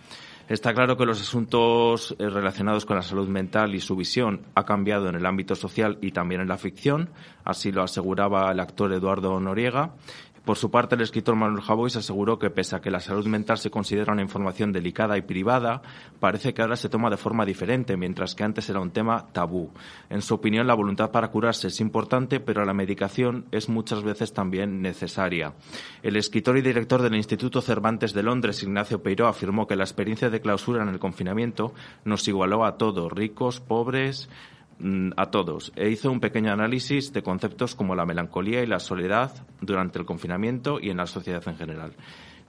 Está claro que los asuntos eh, relacionados con la salud mental y su visión ha cambiado en el ámbito social y también en la ficción, así lo aseguraba el actor Eduardo Noriega. Por su parte, el escritor Manuel Javois aseguró que pese a que la salud mental se considera una información delicada y privada, parece que ahora se toma de forma diferente, mientras que antes era un tema tabú. En su opinión, la voluntad para curarse es importante, pero la medicación es muchas veces también necesaria. El escritor y director del Instituto Cervantes de Londres, Ignacio Peiró, afirmó que la experiencia de clausura en el confinamiento nos igualó a todos, ricos, pobres, a todos e hizo un pequeño análisis de conceptos como la melancolía y la soledad durante el confinamiento y en la sociedad en general.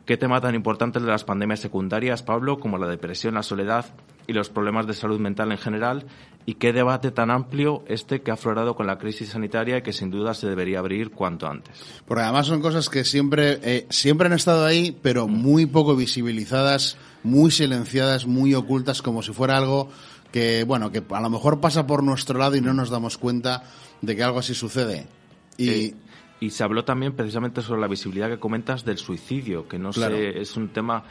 ¿Qué tema tan importante de las pandemias secundarias, Pablo, como la depresión, la soledad y los problemas de salud mental en general? ¿Y qué debate tan amplio este que ha aflorado con la crisis sanitaria y que sin duda se debería abrir cuanto antes? Porque además son cosas que siempre, eh, siempre han estado ahí, pero muy poco visibilizadas, muy silenciadas, muy ocultas, como si fuera algo que bueno que a lo mejor pasa por nuestro lado y no nos damos cuenta de que algo así sucede y y se habló también precisamente sobre la visibilidad que comentas del suicidio que no Claro. sé es un tema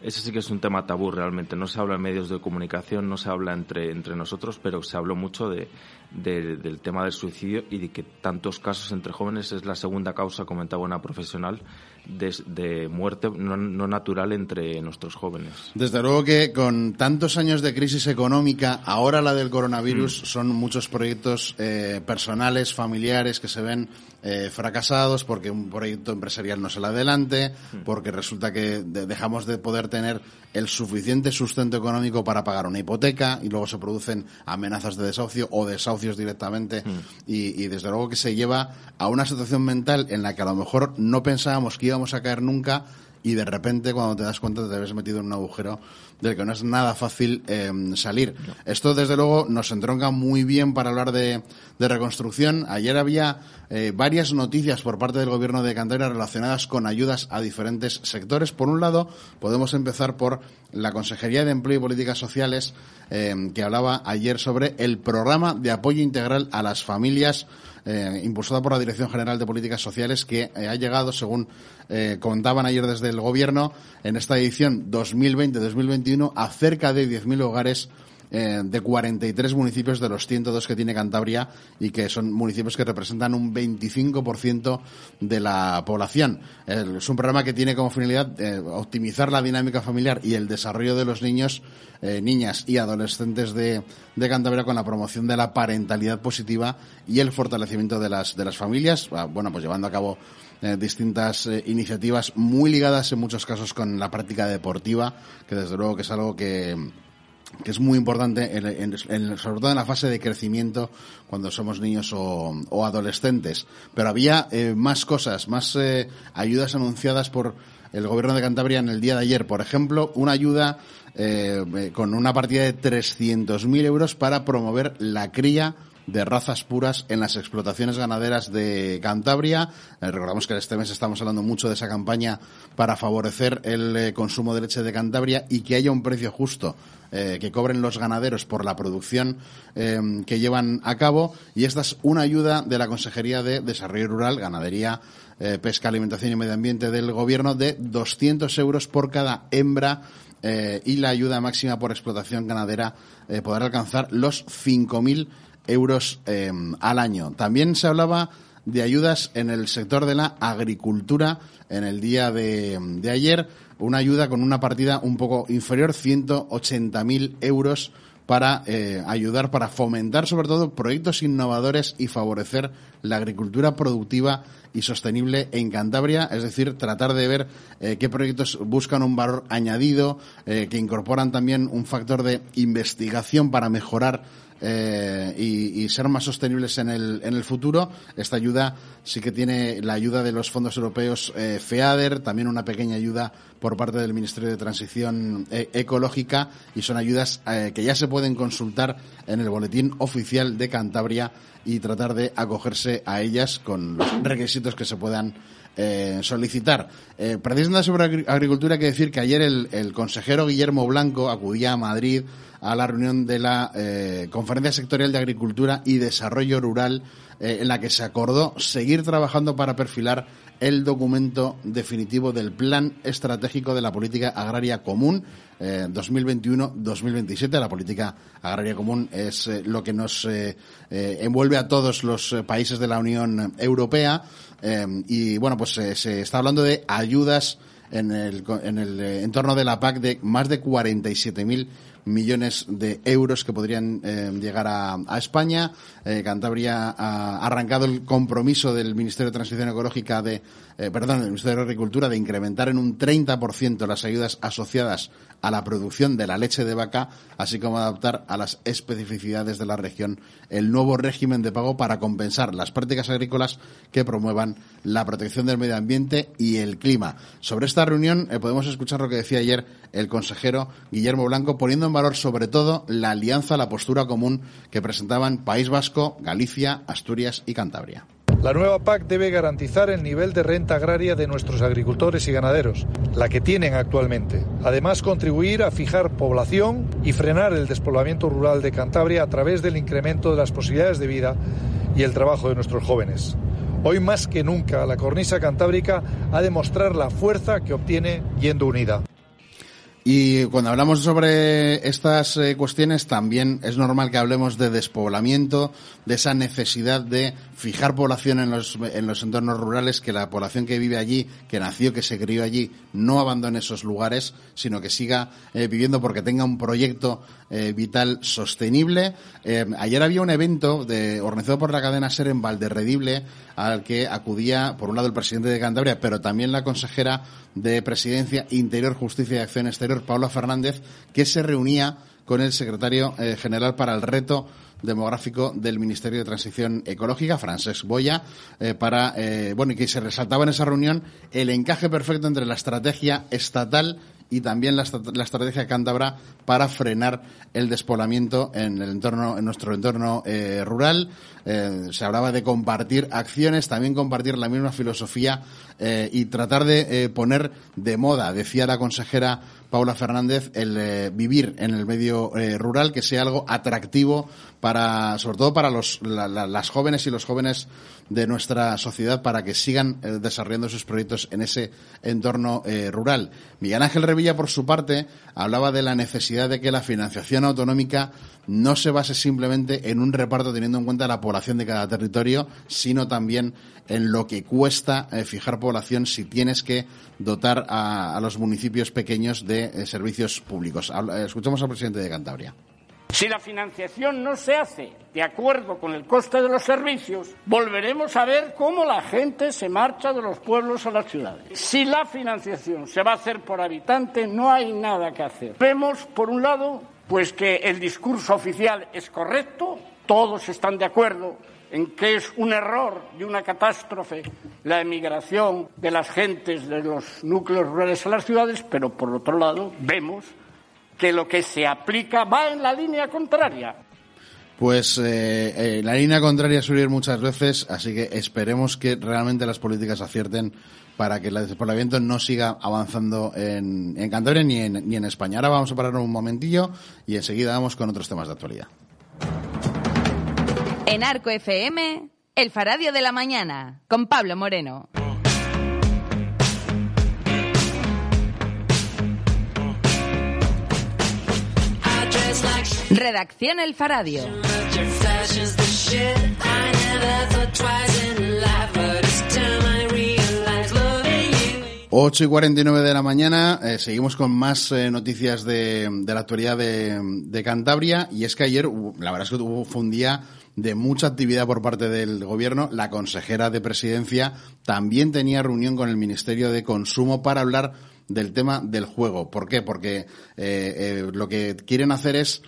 ese sí que es un tema tabú realmente no se habla en medios de comunicación no se habla entre entre nosotros pero se habló mucho de, de- del tema del suicidio y de que tantos casos entre jóvenes es la segunda causa comentaba una profesional de, de muerte no, no natural entre nuestros jóvenes. Desde luego que con tantos años de crisis económica, ahora la del coronavirus, son muchos proyectos eh, personales, familiares que se ven eh, fracasados porque un proyecto empresarial no sale adelante, porque resulta que de- dejamos de poder tener el suficiente sustento económico para pagar una hipoteca y luego se producen amenazas de desahucio o desahucios directamente y, y desde luego que se lleva a una situación mental en la que a lo mejor no pensábamos que íbamos a caer nunca y de repente cuando te das cuenta te habías metido en un agujero del que no es nada fácil eh, salir. Esto desde luego nos entronca muy bien para hablar de, de reconstrucción. Ayer había eh, varias noticias por parte del gobierno de Cantabria relacionadas con ayudas a diferentes sectores. Por un lado, podemos empezar por la Consejería de Empleo y Políticas Sociales eh, que hablaba ayer sobre el programa de apoyo integral a las familias eh, impulsada por la Dirección General de Políticas Sociales, que eh, ha llegado, según eh, contaban ayer desde el Gobierno, en esta edición 2020-2021 a cerca de 10.000 hogares eh, de 43 municipios de los 102 que tiene Cantabria y que son municipios que representan un 25% de la población. El- es un programa que tiene como finalidad eh, optimizar la dinámica familiar y el desarrollo de los niños, eh, niñas y adolescentes de, de Cantabria con la promoción de la parentalidad positiva y el fortalecimiento de las, de las familias, ah, bueno, pues llevando a cabo eh, distintas eh, iniciativas muy ligadas en muchos casos con la práctica deportiva, que desde luego que es algo que, que es muy importante, en- en- en- sobre todo en la fase de crecimiento cuando somos niños o, adolescentes. Pero había eh, más cosas, más eh, ayudas anunciadas por el gobierno de Cantabria en el día de ayer. Por ejemplo, una ayuda eh, eh, con una partida de 300.000 euros para promover la cría de razas puras en las explotaciones ganaderas de Cantabria. Eh, recordamos que este mes estamos hablando mucho de esa campaña para favorecer el eh, consumo de leche de Cantabria y que haya un precio justo eh, que cobren los ganaderos por la producción eh, que llevan a cabo. Y esta es una ayuda de la Consejería de Desarrollo Rural, Ganadería, Pesca, Alimentación y Medio Ambiente del Gobierno de 200 euros por cada hembra y la ayuda máxima por explotación ganadera podrá alcanzar los 5.000 euros eh, al año. También se hablaba de ayudas en el sector de la agricultura en el día de, de ayer, una ayuda con una partida un poco inferior, 180.000 euros para eh, ayudar, para fomentar sobre todo proyectos innovadores y favorecer la agricultura productiva y sostenible en Cantabria, es decir, tratar de ver eh, qué proyectos buscan un valor añadido, eh, que incorporan también un factor de investigación para mejorar eh, y, ser más sostenibles en el, en el futuro. Esta ayuda sí que tiene la ayuda de los fondos europeos eh, FEADER, también una pequeña ayuda por parte del Ministerio de Transición eh, Ecológica y son ayudas que ya se pueden consultar en el boletín oficial de Cantabria y tratar de acogerse a ellas con los requisitos que se puedan solicitar. Eh, sobre agri- agricultura hay que decir que ayer el consejero Guillermo Blanco acudía a Madrid a la reunión de la eh, Conferencia Sectorial de Agricultura y Desarrollo Rural eh, en la que se acordó seguir trabajando para perfilar el documento definitivo del Plan Estratégico de la Política Agraria Común eh, 2021-2027. La política agraria común es eh, lo que nos envuelve a todos los países de la Unión Europea y bueno, pues se está hablando de ayudas en el, en el entorno de la PAC de más de 47.000 millones de euros que podrían eh, llegar a, España. Eh, Cantabria ha arrancado el compromiso del Ministerio de Transición Ecológica de, eh, perdón, del Ministerio de Agricultura de incrementar en un 30% las ayudas asociadas a la producción de la leche de vaca, así como adaptar a las especificidades de la región el nuevo régimen de pago para compensar las prácticas agrícolas que promuevan la protección del medio ambiente y el clima. Sobre esta reunión eh, podemos escuchar lo que decía ayer el consejero Guillermo Blanco, poniendo en valor sobre todo la alianza, la postura común que presentaban País Vasco, Galicia, Asturias y Cantabria. La nueva PAC debe garantizar el nivel de renta agraria de nuestros agricultores y ganaderos, la que tienen actualmente. Además, contribuir a fijar población y frenar el despoblamiento rural de Cantabria a través del incremento de las posibilidades de vida y el trabajo de nuestros jóvenes. Hoy más que nunca, la cornisa cantábrica ha de mostrar la fuerza que obtiene yendo unida. Y cuando hablamos sobre estas eh, cuestiones, también es normal que hablemos de despoblamiento, de esa necesidad de fijar población en los, en los entornos rurales, que la población que vive allí, que nació, que se crió allí, no abandone esos lugares, sino que siga eh, viviendo porque tenga un proyecto eh, vital sostenible. Eh, ayer había un evento de, organizado por la cadena SER en Valderredible, al que acudía, por un lado, el presidente de Cantabria, pero también la consejera de Presidencia, Interior, Justicia y Acción Exterior, Paula Fernández, que se reunía con el secretario eh, general para el reto demográfico del Ministerio de Transición Ecológica, Francesc Boya, eh, para, eh, bueno, y que se resaltaba en esa reunión el encaje perfecto entre la estrategia estatal y también la, la estrategia cántabra para frenar el despoblamiento en el entorno, en nuestro entorno eh, rural. Eh, se hablaba de compartir acciones, también compartir la misma filosofía eh, y tratar de poner de moda, decía la consejera Paula Fernández, el eh, vivir en el medio eh, rural, que sea algo atractivo para, sobre todo para los, la- la- las jóvenes y los jóvenes de nuestra sociedad para que sigan eh, desarrollando sus proyectos en ese entorno eh, rural. Miguel Ángel Revilla, por su parte, hablaba de la necesidad de que la financiación autonómica no se base simplemente en un reparto teniendo en cuenta la población de cada territorio, sino también en lo que cuesta eh, fijar población si tienes que dotar a, los municipios pequeños de eh, servicios públicos. Eh, escuchamos al presidente de Cantabria. Si la financiación no se hace de acuerdo con el coste de los servicios, volveremos a ver cómo la gente se marcha de los pueblos a las ciudades. Si la financiación se va a hacer por habitante, no hay nada que hacer. Vemos, por un lado, pues que el discurso oficial es correcto, todos están de acuerdo en que es un error y una catástrofe la emigración de las gentes de los núcleos rurales a las ciudades, pero por otro lado vemos que lo que se aplica va en la línea contraria. Pues eh, eh, la línea contraria suele ir muchas veces, así que esperemos que realmente las políticas acierten para que el despoblamiento no siga avanzando en, Cantabria ni en, ni en España. Ahora vamos a parar un momentillo y enseguida vamos con otros temas de actualidad. En Arco FM, El Faradio de la Mañana, con Pablo Moreno. Redacción El Faradio. 8 y 49 de la mañana, eh, seguimos con más eh, noticias de, la actualidad de, Cantabria y es que ayer, la verdad es que hubo, fue un día de mucha actividad por parte del gobierno. La consejera de presidencia también tenía reunión con el Ministerio de Consumo para hablar del tema del juego. ¿Por qué? Porque eh, eh, lo que quieren hacer es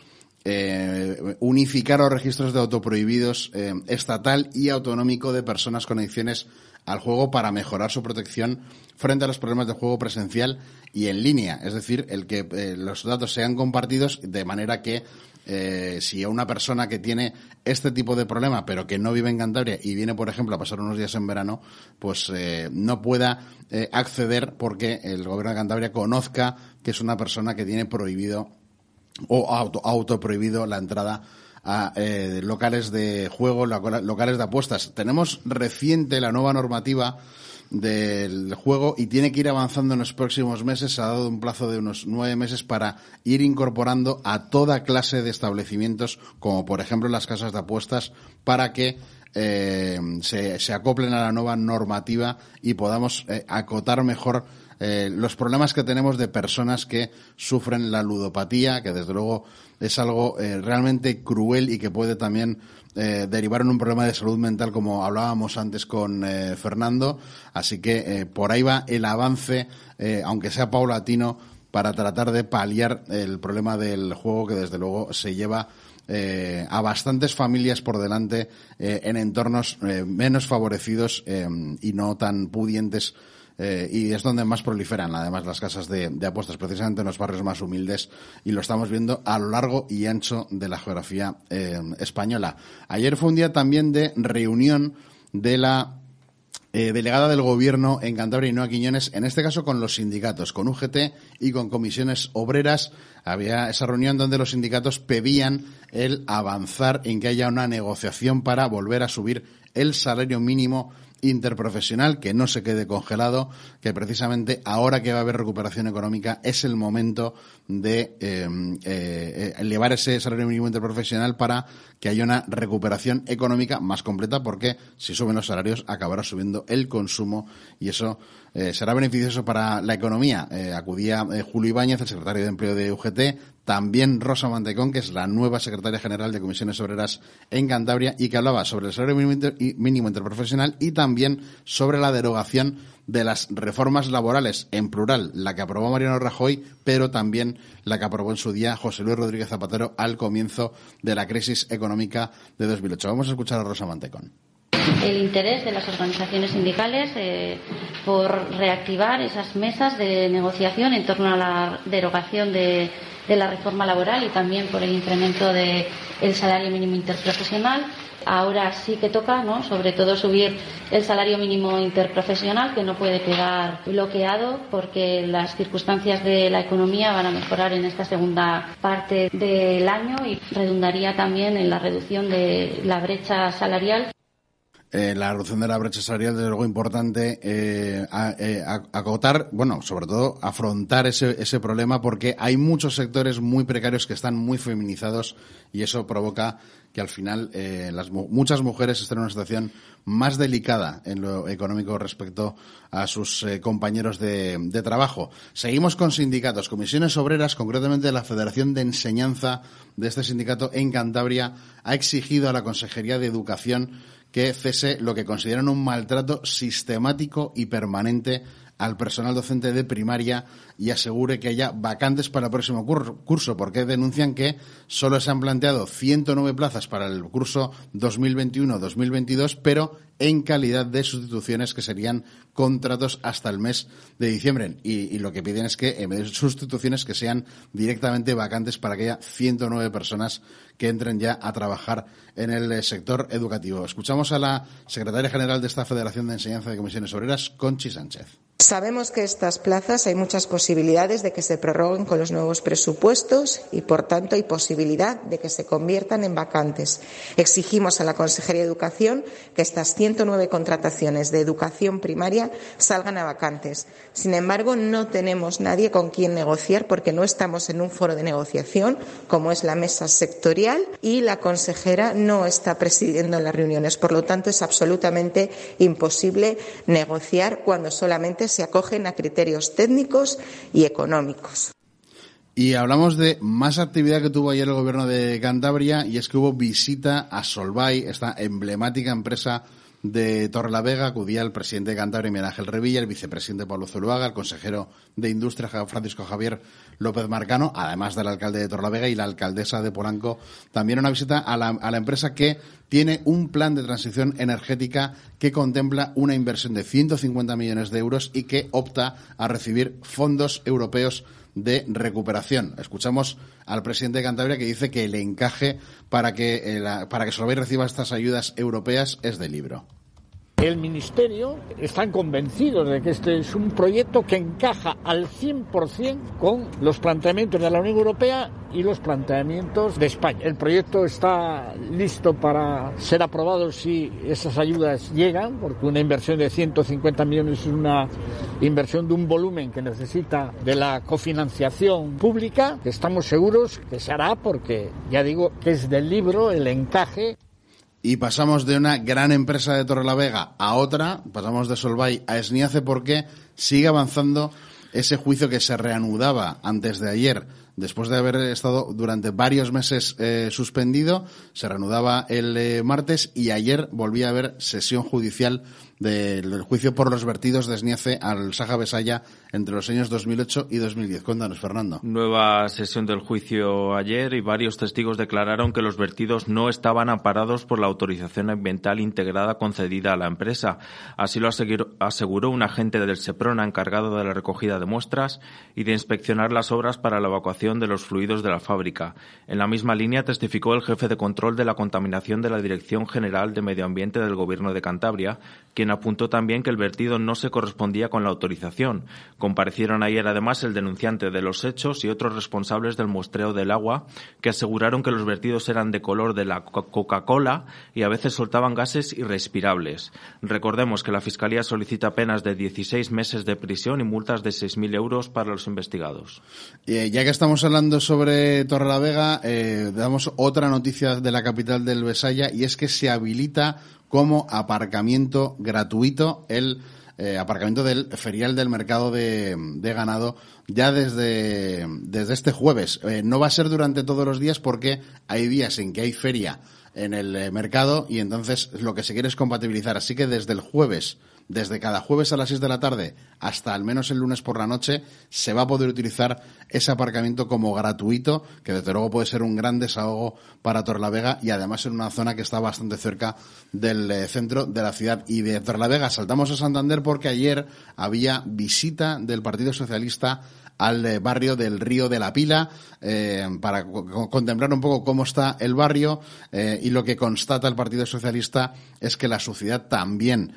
eh, unificar los registros de autoprohibidos eh, estatal y autonómico de personas con adicciones al juego para mejorar su protección frente a los problemas de juego presencial y en línea. Es decir, el que eh, los datos sean compartidos de manera que eh, si a una persona que tiene este tipo de problema, pero que no vive en Cantabria y viene, por ejemplo, a pasar unos días en verano, pues eh, no pueda eh, acceder porque el gobierno de Cantabria conozca que es una persona que tiene prohibido o auto, autoprohibido la entrada a eh, locales de juego, loca- locales de apuestas. Tenemos reciente la nueva normativa del juego y tiene que ir avanzando en los próximos meses. Se ha dado un plazo de unos nueve meses para ir incorporando a toda clase de establecimientos, como por ejemplo las casas de apuestas, para que eh, se, acoplen a la nueva normativa y podamos eh, acotar mejor eh, los problemas que tenemos de personas que sufren la ludopatía, que desde luego es algo eh, realmente cruel y que puede también eh, derivar en un problema de salud mental, como hablábamos antes con eh, Fernando. Así que eh, por ahí va el avance, eh, aunque sea paulatino, para tratar de paliar el problema del juego que desde luego se lleva eh, a bastantes familias por delante en entornos menos favorecidos y no tan pudientes eh, y es donde más proliferan además las casas de, apuestas, precisamente en los barrios más humildes, y lo estamos viendo a lo largo y ancho de la geografía eh, española. Ayer fue un día también de reunión de la eh, delegada del gobierno en Cantabria y Noa Quiñones, en este caso con los sindicatos, con UGT y con comisiones obreras. Había esa reunión donde los sindicatos pedían el avanzar en que haya una negociación para volver a subir el salario mínimo interprofesional, que no se quede congelado, que precisamente ahora que va a haber recuperación económica es el momento de eh, eh, elevar ese salario mínimo interprofesional para que haya una recuperación económica más completa, porque si suben los salarios acabará subiendo el consumo y eso eh, será beneficioso para la economía. Eh, acudía eh, Julio Ibáñez, el secretario de Empleo de UGT, también Rosa Mantecón, que es la nueva secretaria general de Comisiones Obreras en Cantabria y que hablaba sobre el salario mínimo interprofesional y también sobre la derogación de las reformas laborales, en plural, la que aprobó Mariano Rajoy, pero también la que aprobó en su día José Luis Rodríguez Zapatero al comienzo de la crisis económica de 2008. Vamos a escuchar a Rosa Mantecón. el interés de las organizaciones sindicales eh, por reactivar esas mesas de negociación en torno a la derogación de, de la reforma laboral y también por el incremento del el salario mínimo interprofesional. Ahora sí que toca, ¿no? Sobre todo subir el salario mínimo interprofesional, que no puede quedar bloqueado porque las circunstancias de la economía van a mejorar en esta segunda parte del año y redundaría también en la reducción de la brecha salarial. Eh, la reducción de la brecha salarial, desde luego, importante eh, a- eh, acotar, bueno, sobre todo afrontar ese, ese problema porque hay muchos sectores muy precarios que están muy feminizados y eso provoca que al final eh, las, mu- muchas mujeres estén en una situación más delicada en lo económico respecto a sus eh, compañeros de, de trabajo. Seguimos con sindicatos, comisiones obreras, concretamente la Federación de Enseñanza de este sindicato en Cantabria ha exigido a la Consejería de Educación que cese lo que consideran un maltrato sistemático y permanente al personal docente de primaria y asegure que haya vacantes para el próximo cur- curso, porque denuncian que solo se han planteado 109 plazas para el curso 2021-2022, pero en calidad de sustituciones que serían contratos hasta el mes de diciembre. Y, y lo que piden es que en vez de sustituciones que sean directamente vacantes para que haya 109 personas que entren ya a trabajar en el eh, sector educativo. Escuchamos a la secretaria general de esta Federación de Enseñanza de Comisiones Obreras, Conchi Sánchez. Sabemos que estas plazas hay muchas posibilidades de que se prorroguen con los nuevos presupuestos y, por tanto, hay posibilidad de que se conviertan en vacantes. Exigimos a la Consejería de Educación que estas 109 contrataciones de educación primaria salgan a vacantes. Sin embargo, no tenemos nadie con quien negociar porque no estamos en un foro de negociación, como es la mesa sectorial, y la consejera no está presidiendo las reuniones. Por lo tanto, es absolutamente imposible negociar cuando solamente se acogen a criterios técnicos y económicos. Y hablamos de más actividad que tuvo ayer el gobierno de Cantabria y es que hubo visita a Solvay, esta emblemática empresa de Torrelavega. Acudía el presidente de Cantabria, Miguel Ángel Revilla, el vicepresidente Pablo Zuluaga, el consejero de Industria Francisco Javier López Marcano, además del alcalde de Torrelavega y la alcaldesa de Polanco. También una visita a la, a la empresa que tiene un plan de transición energética que contempla una inversión de 150 millones de euros y que opta a recibir fondos europeos de recuperación. Escuchamos al presidente de Cantabria que dice que el encaje para que, eh, la- para que Solvay reciba estas ayudas europeas es de libro. El Ministerio están convencidos de que este es un proyecto que encaja al 100% con los planteamientos de la Unión Europea y los planteamientos de España. El proyecto está listo para ser aprobado si esas ayudas llegan, porque una inversión de 150 millones es una inversión de un volumen que necesita de la cofinanciación pública, que estamos seguros que se hará porque, ya digo, que es del libro el encaje Y pasamos de una gran empresa de Torrelavega a otra, pasamos de Solvay a Esniace porque sigue avanzando ese juicio que se reanudaba antes de ayer, después de haber estado durante varios meses eh, suspendido, se reanudaba el eh, martes y ayer volvía a haber sesión judicial del juicio por los vertidos de Esniace al Saja Besaya entre los años 2008 y 2010. Cuéntanos, Fernando. Nueva sesión del juicio ayer y varios testigos declararon que los vertidos no estaban amparados por la autorización ambiental integrada concedida a la empresa. Así lo aseguró un agente del Seprona encargado de la recogida de muestras y de inspeccionar las obras para la evacuación de los fluidos de la fábrica. En la misma línea testificó el jefe de control de la contaminación de la Dirección General de Medio Ambiente del Gobierno de Cantabria, quien apuntó también que el vertido no se correspondía con la autorización. Comparecieron ayer además el denunciante de los hechos y otros responsables del muestreo del agua, que aseguraron que los vertidos eran de color de la co- Coca-Cola y a veces soltaban gases irrespirables. Recordemos que la Fiscalía solicita penas de 16 meses de prisión y multas de 6.000 euros para los investigados. Eh, ya que estamos hablando sobre Torrelavega, eh, damos otra noticia de la capital del Besaya y es que se habilita como aparcamiento gratuito el eh, aparcamiento del ferial del mercado de, de ganado ya desde, desde este jueves. Eh, no va a ser durante todos los días porque hay días en que hay feria en el eh, mercado y entonces lo que se quiere es compatibilizar. Así que desde el jueves desde cada jueves a las 6 de la tarde hasta al menos el lunes por la noche, se va a poder utilizar ese aparcamiento como gratuito, que desde luego puede ser un gran desahogo para Torlavega y además en una zona que está bastante cerca del eh, centro de la ciudad. Y de Torlavega saltamos a Santander porque ayer había visita del Partido Socialista al eh, barrio del Río de la Pila eh, para co- contemplar un poco cómo está el barrio eh, y lo que constata el Partido Socialista es que la suciedad también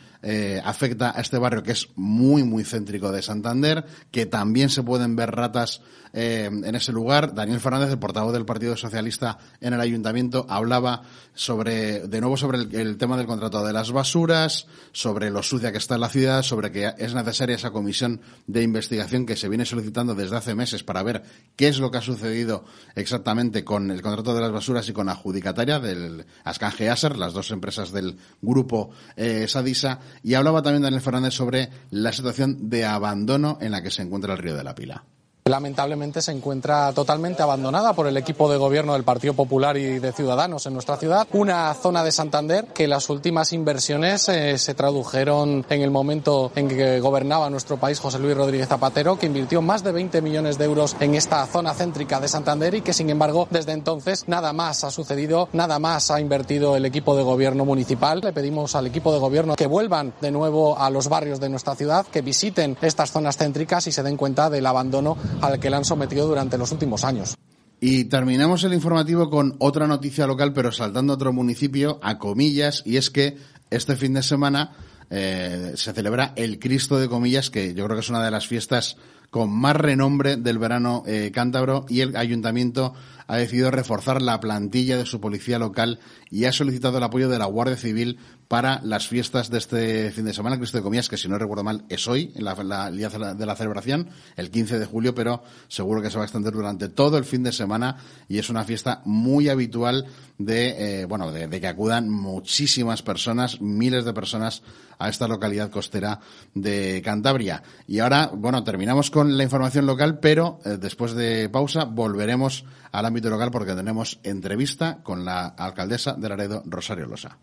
afecta a este barrio que es muy muy céntrico de Santander, que también se pueden ver ratas en ese lugar. Daniel Fernández, el portavoz del Partido Socialista en el Ayuntamiento, hablaba sobre de nuevo sobre el, el tema del contrato de las basuras, sobre lo sucia que está en la ciudad, sobre que es necesaria esa comisión de investigación que se viene solicitando desde hace meses para ver qué es lo que ha sucedido exactamente con el contrato de las basuras y con la adjudicataria del Ascange Aser, las dos empresas del grupo eh, Sadisa, y hablaba también Daniel Fernández sobre la situación de abandono en la que se encuentra el río de la Pila. Lamentablemente se encuentra totalmente abandonada por el equipo de gobierno del Partido Popular y de Ciudadanos en nuestra ciudad. Una zona de Santander que las últimas inversiones eh, se tradujeron en el momento en que gobernaba nuestro país José Luis Rodríguez Zapatero, que invirtió más de 20 millones de euros en esta zona céntrica de Santander y que sin embargo desde entonces nada más ha sucedido, nada más ha invertido el equipo de gobierno municipal. Le pedimos al equipo de gobierno que vuelvan de nuevo a los barrios de nuestra ciudad, que visiten estas zonas céntricas y se den cuenta del abandono al que la han sometido durante los últimos años. Y terminamos el informativo con otra noticia local, pero saltando a otro municipio, a comillas, y es que este fin de semana eh, se celebra el Cristo de Comillas, que yo creo que es una de las fiestas con más renombre del verano eh, cántabro, y el ayuntamiento ha decidido reforzar la plantilla de su policía local y ha solicitado el apoyo de la Guardia Civil para las fiestas de este fin de semana, Cristo de Comillas, que si no recuerdo mal es hoy, en la, la- el día de la- de la celebración, el 15 de julio, pero seguro que se va a extender durante todo el fin de semana y es una fiesta muy habitual de, eh, bueno, de que acudan muchísimas personas, miles de personas a esta localidad costera de Cantabria. Y ahora, bueno, terminamos con la información local, pero eh, después de pausa volveremos al ámbito local porque tenemos entrevista con la alcaldesa de Laredo, Rosario Losa.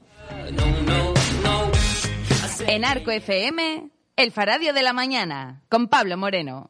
En Arco FM, El Faradio de la Mañana, con Pablo Moreno.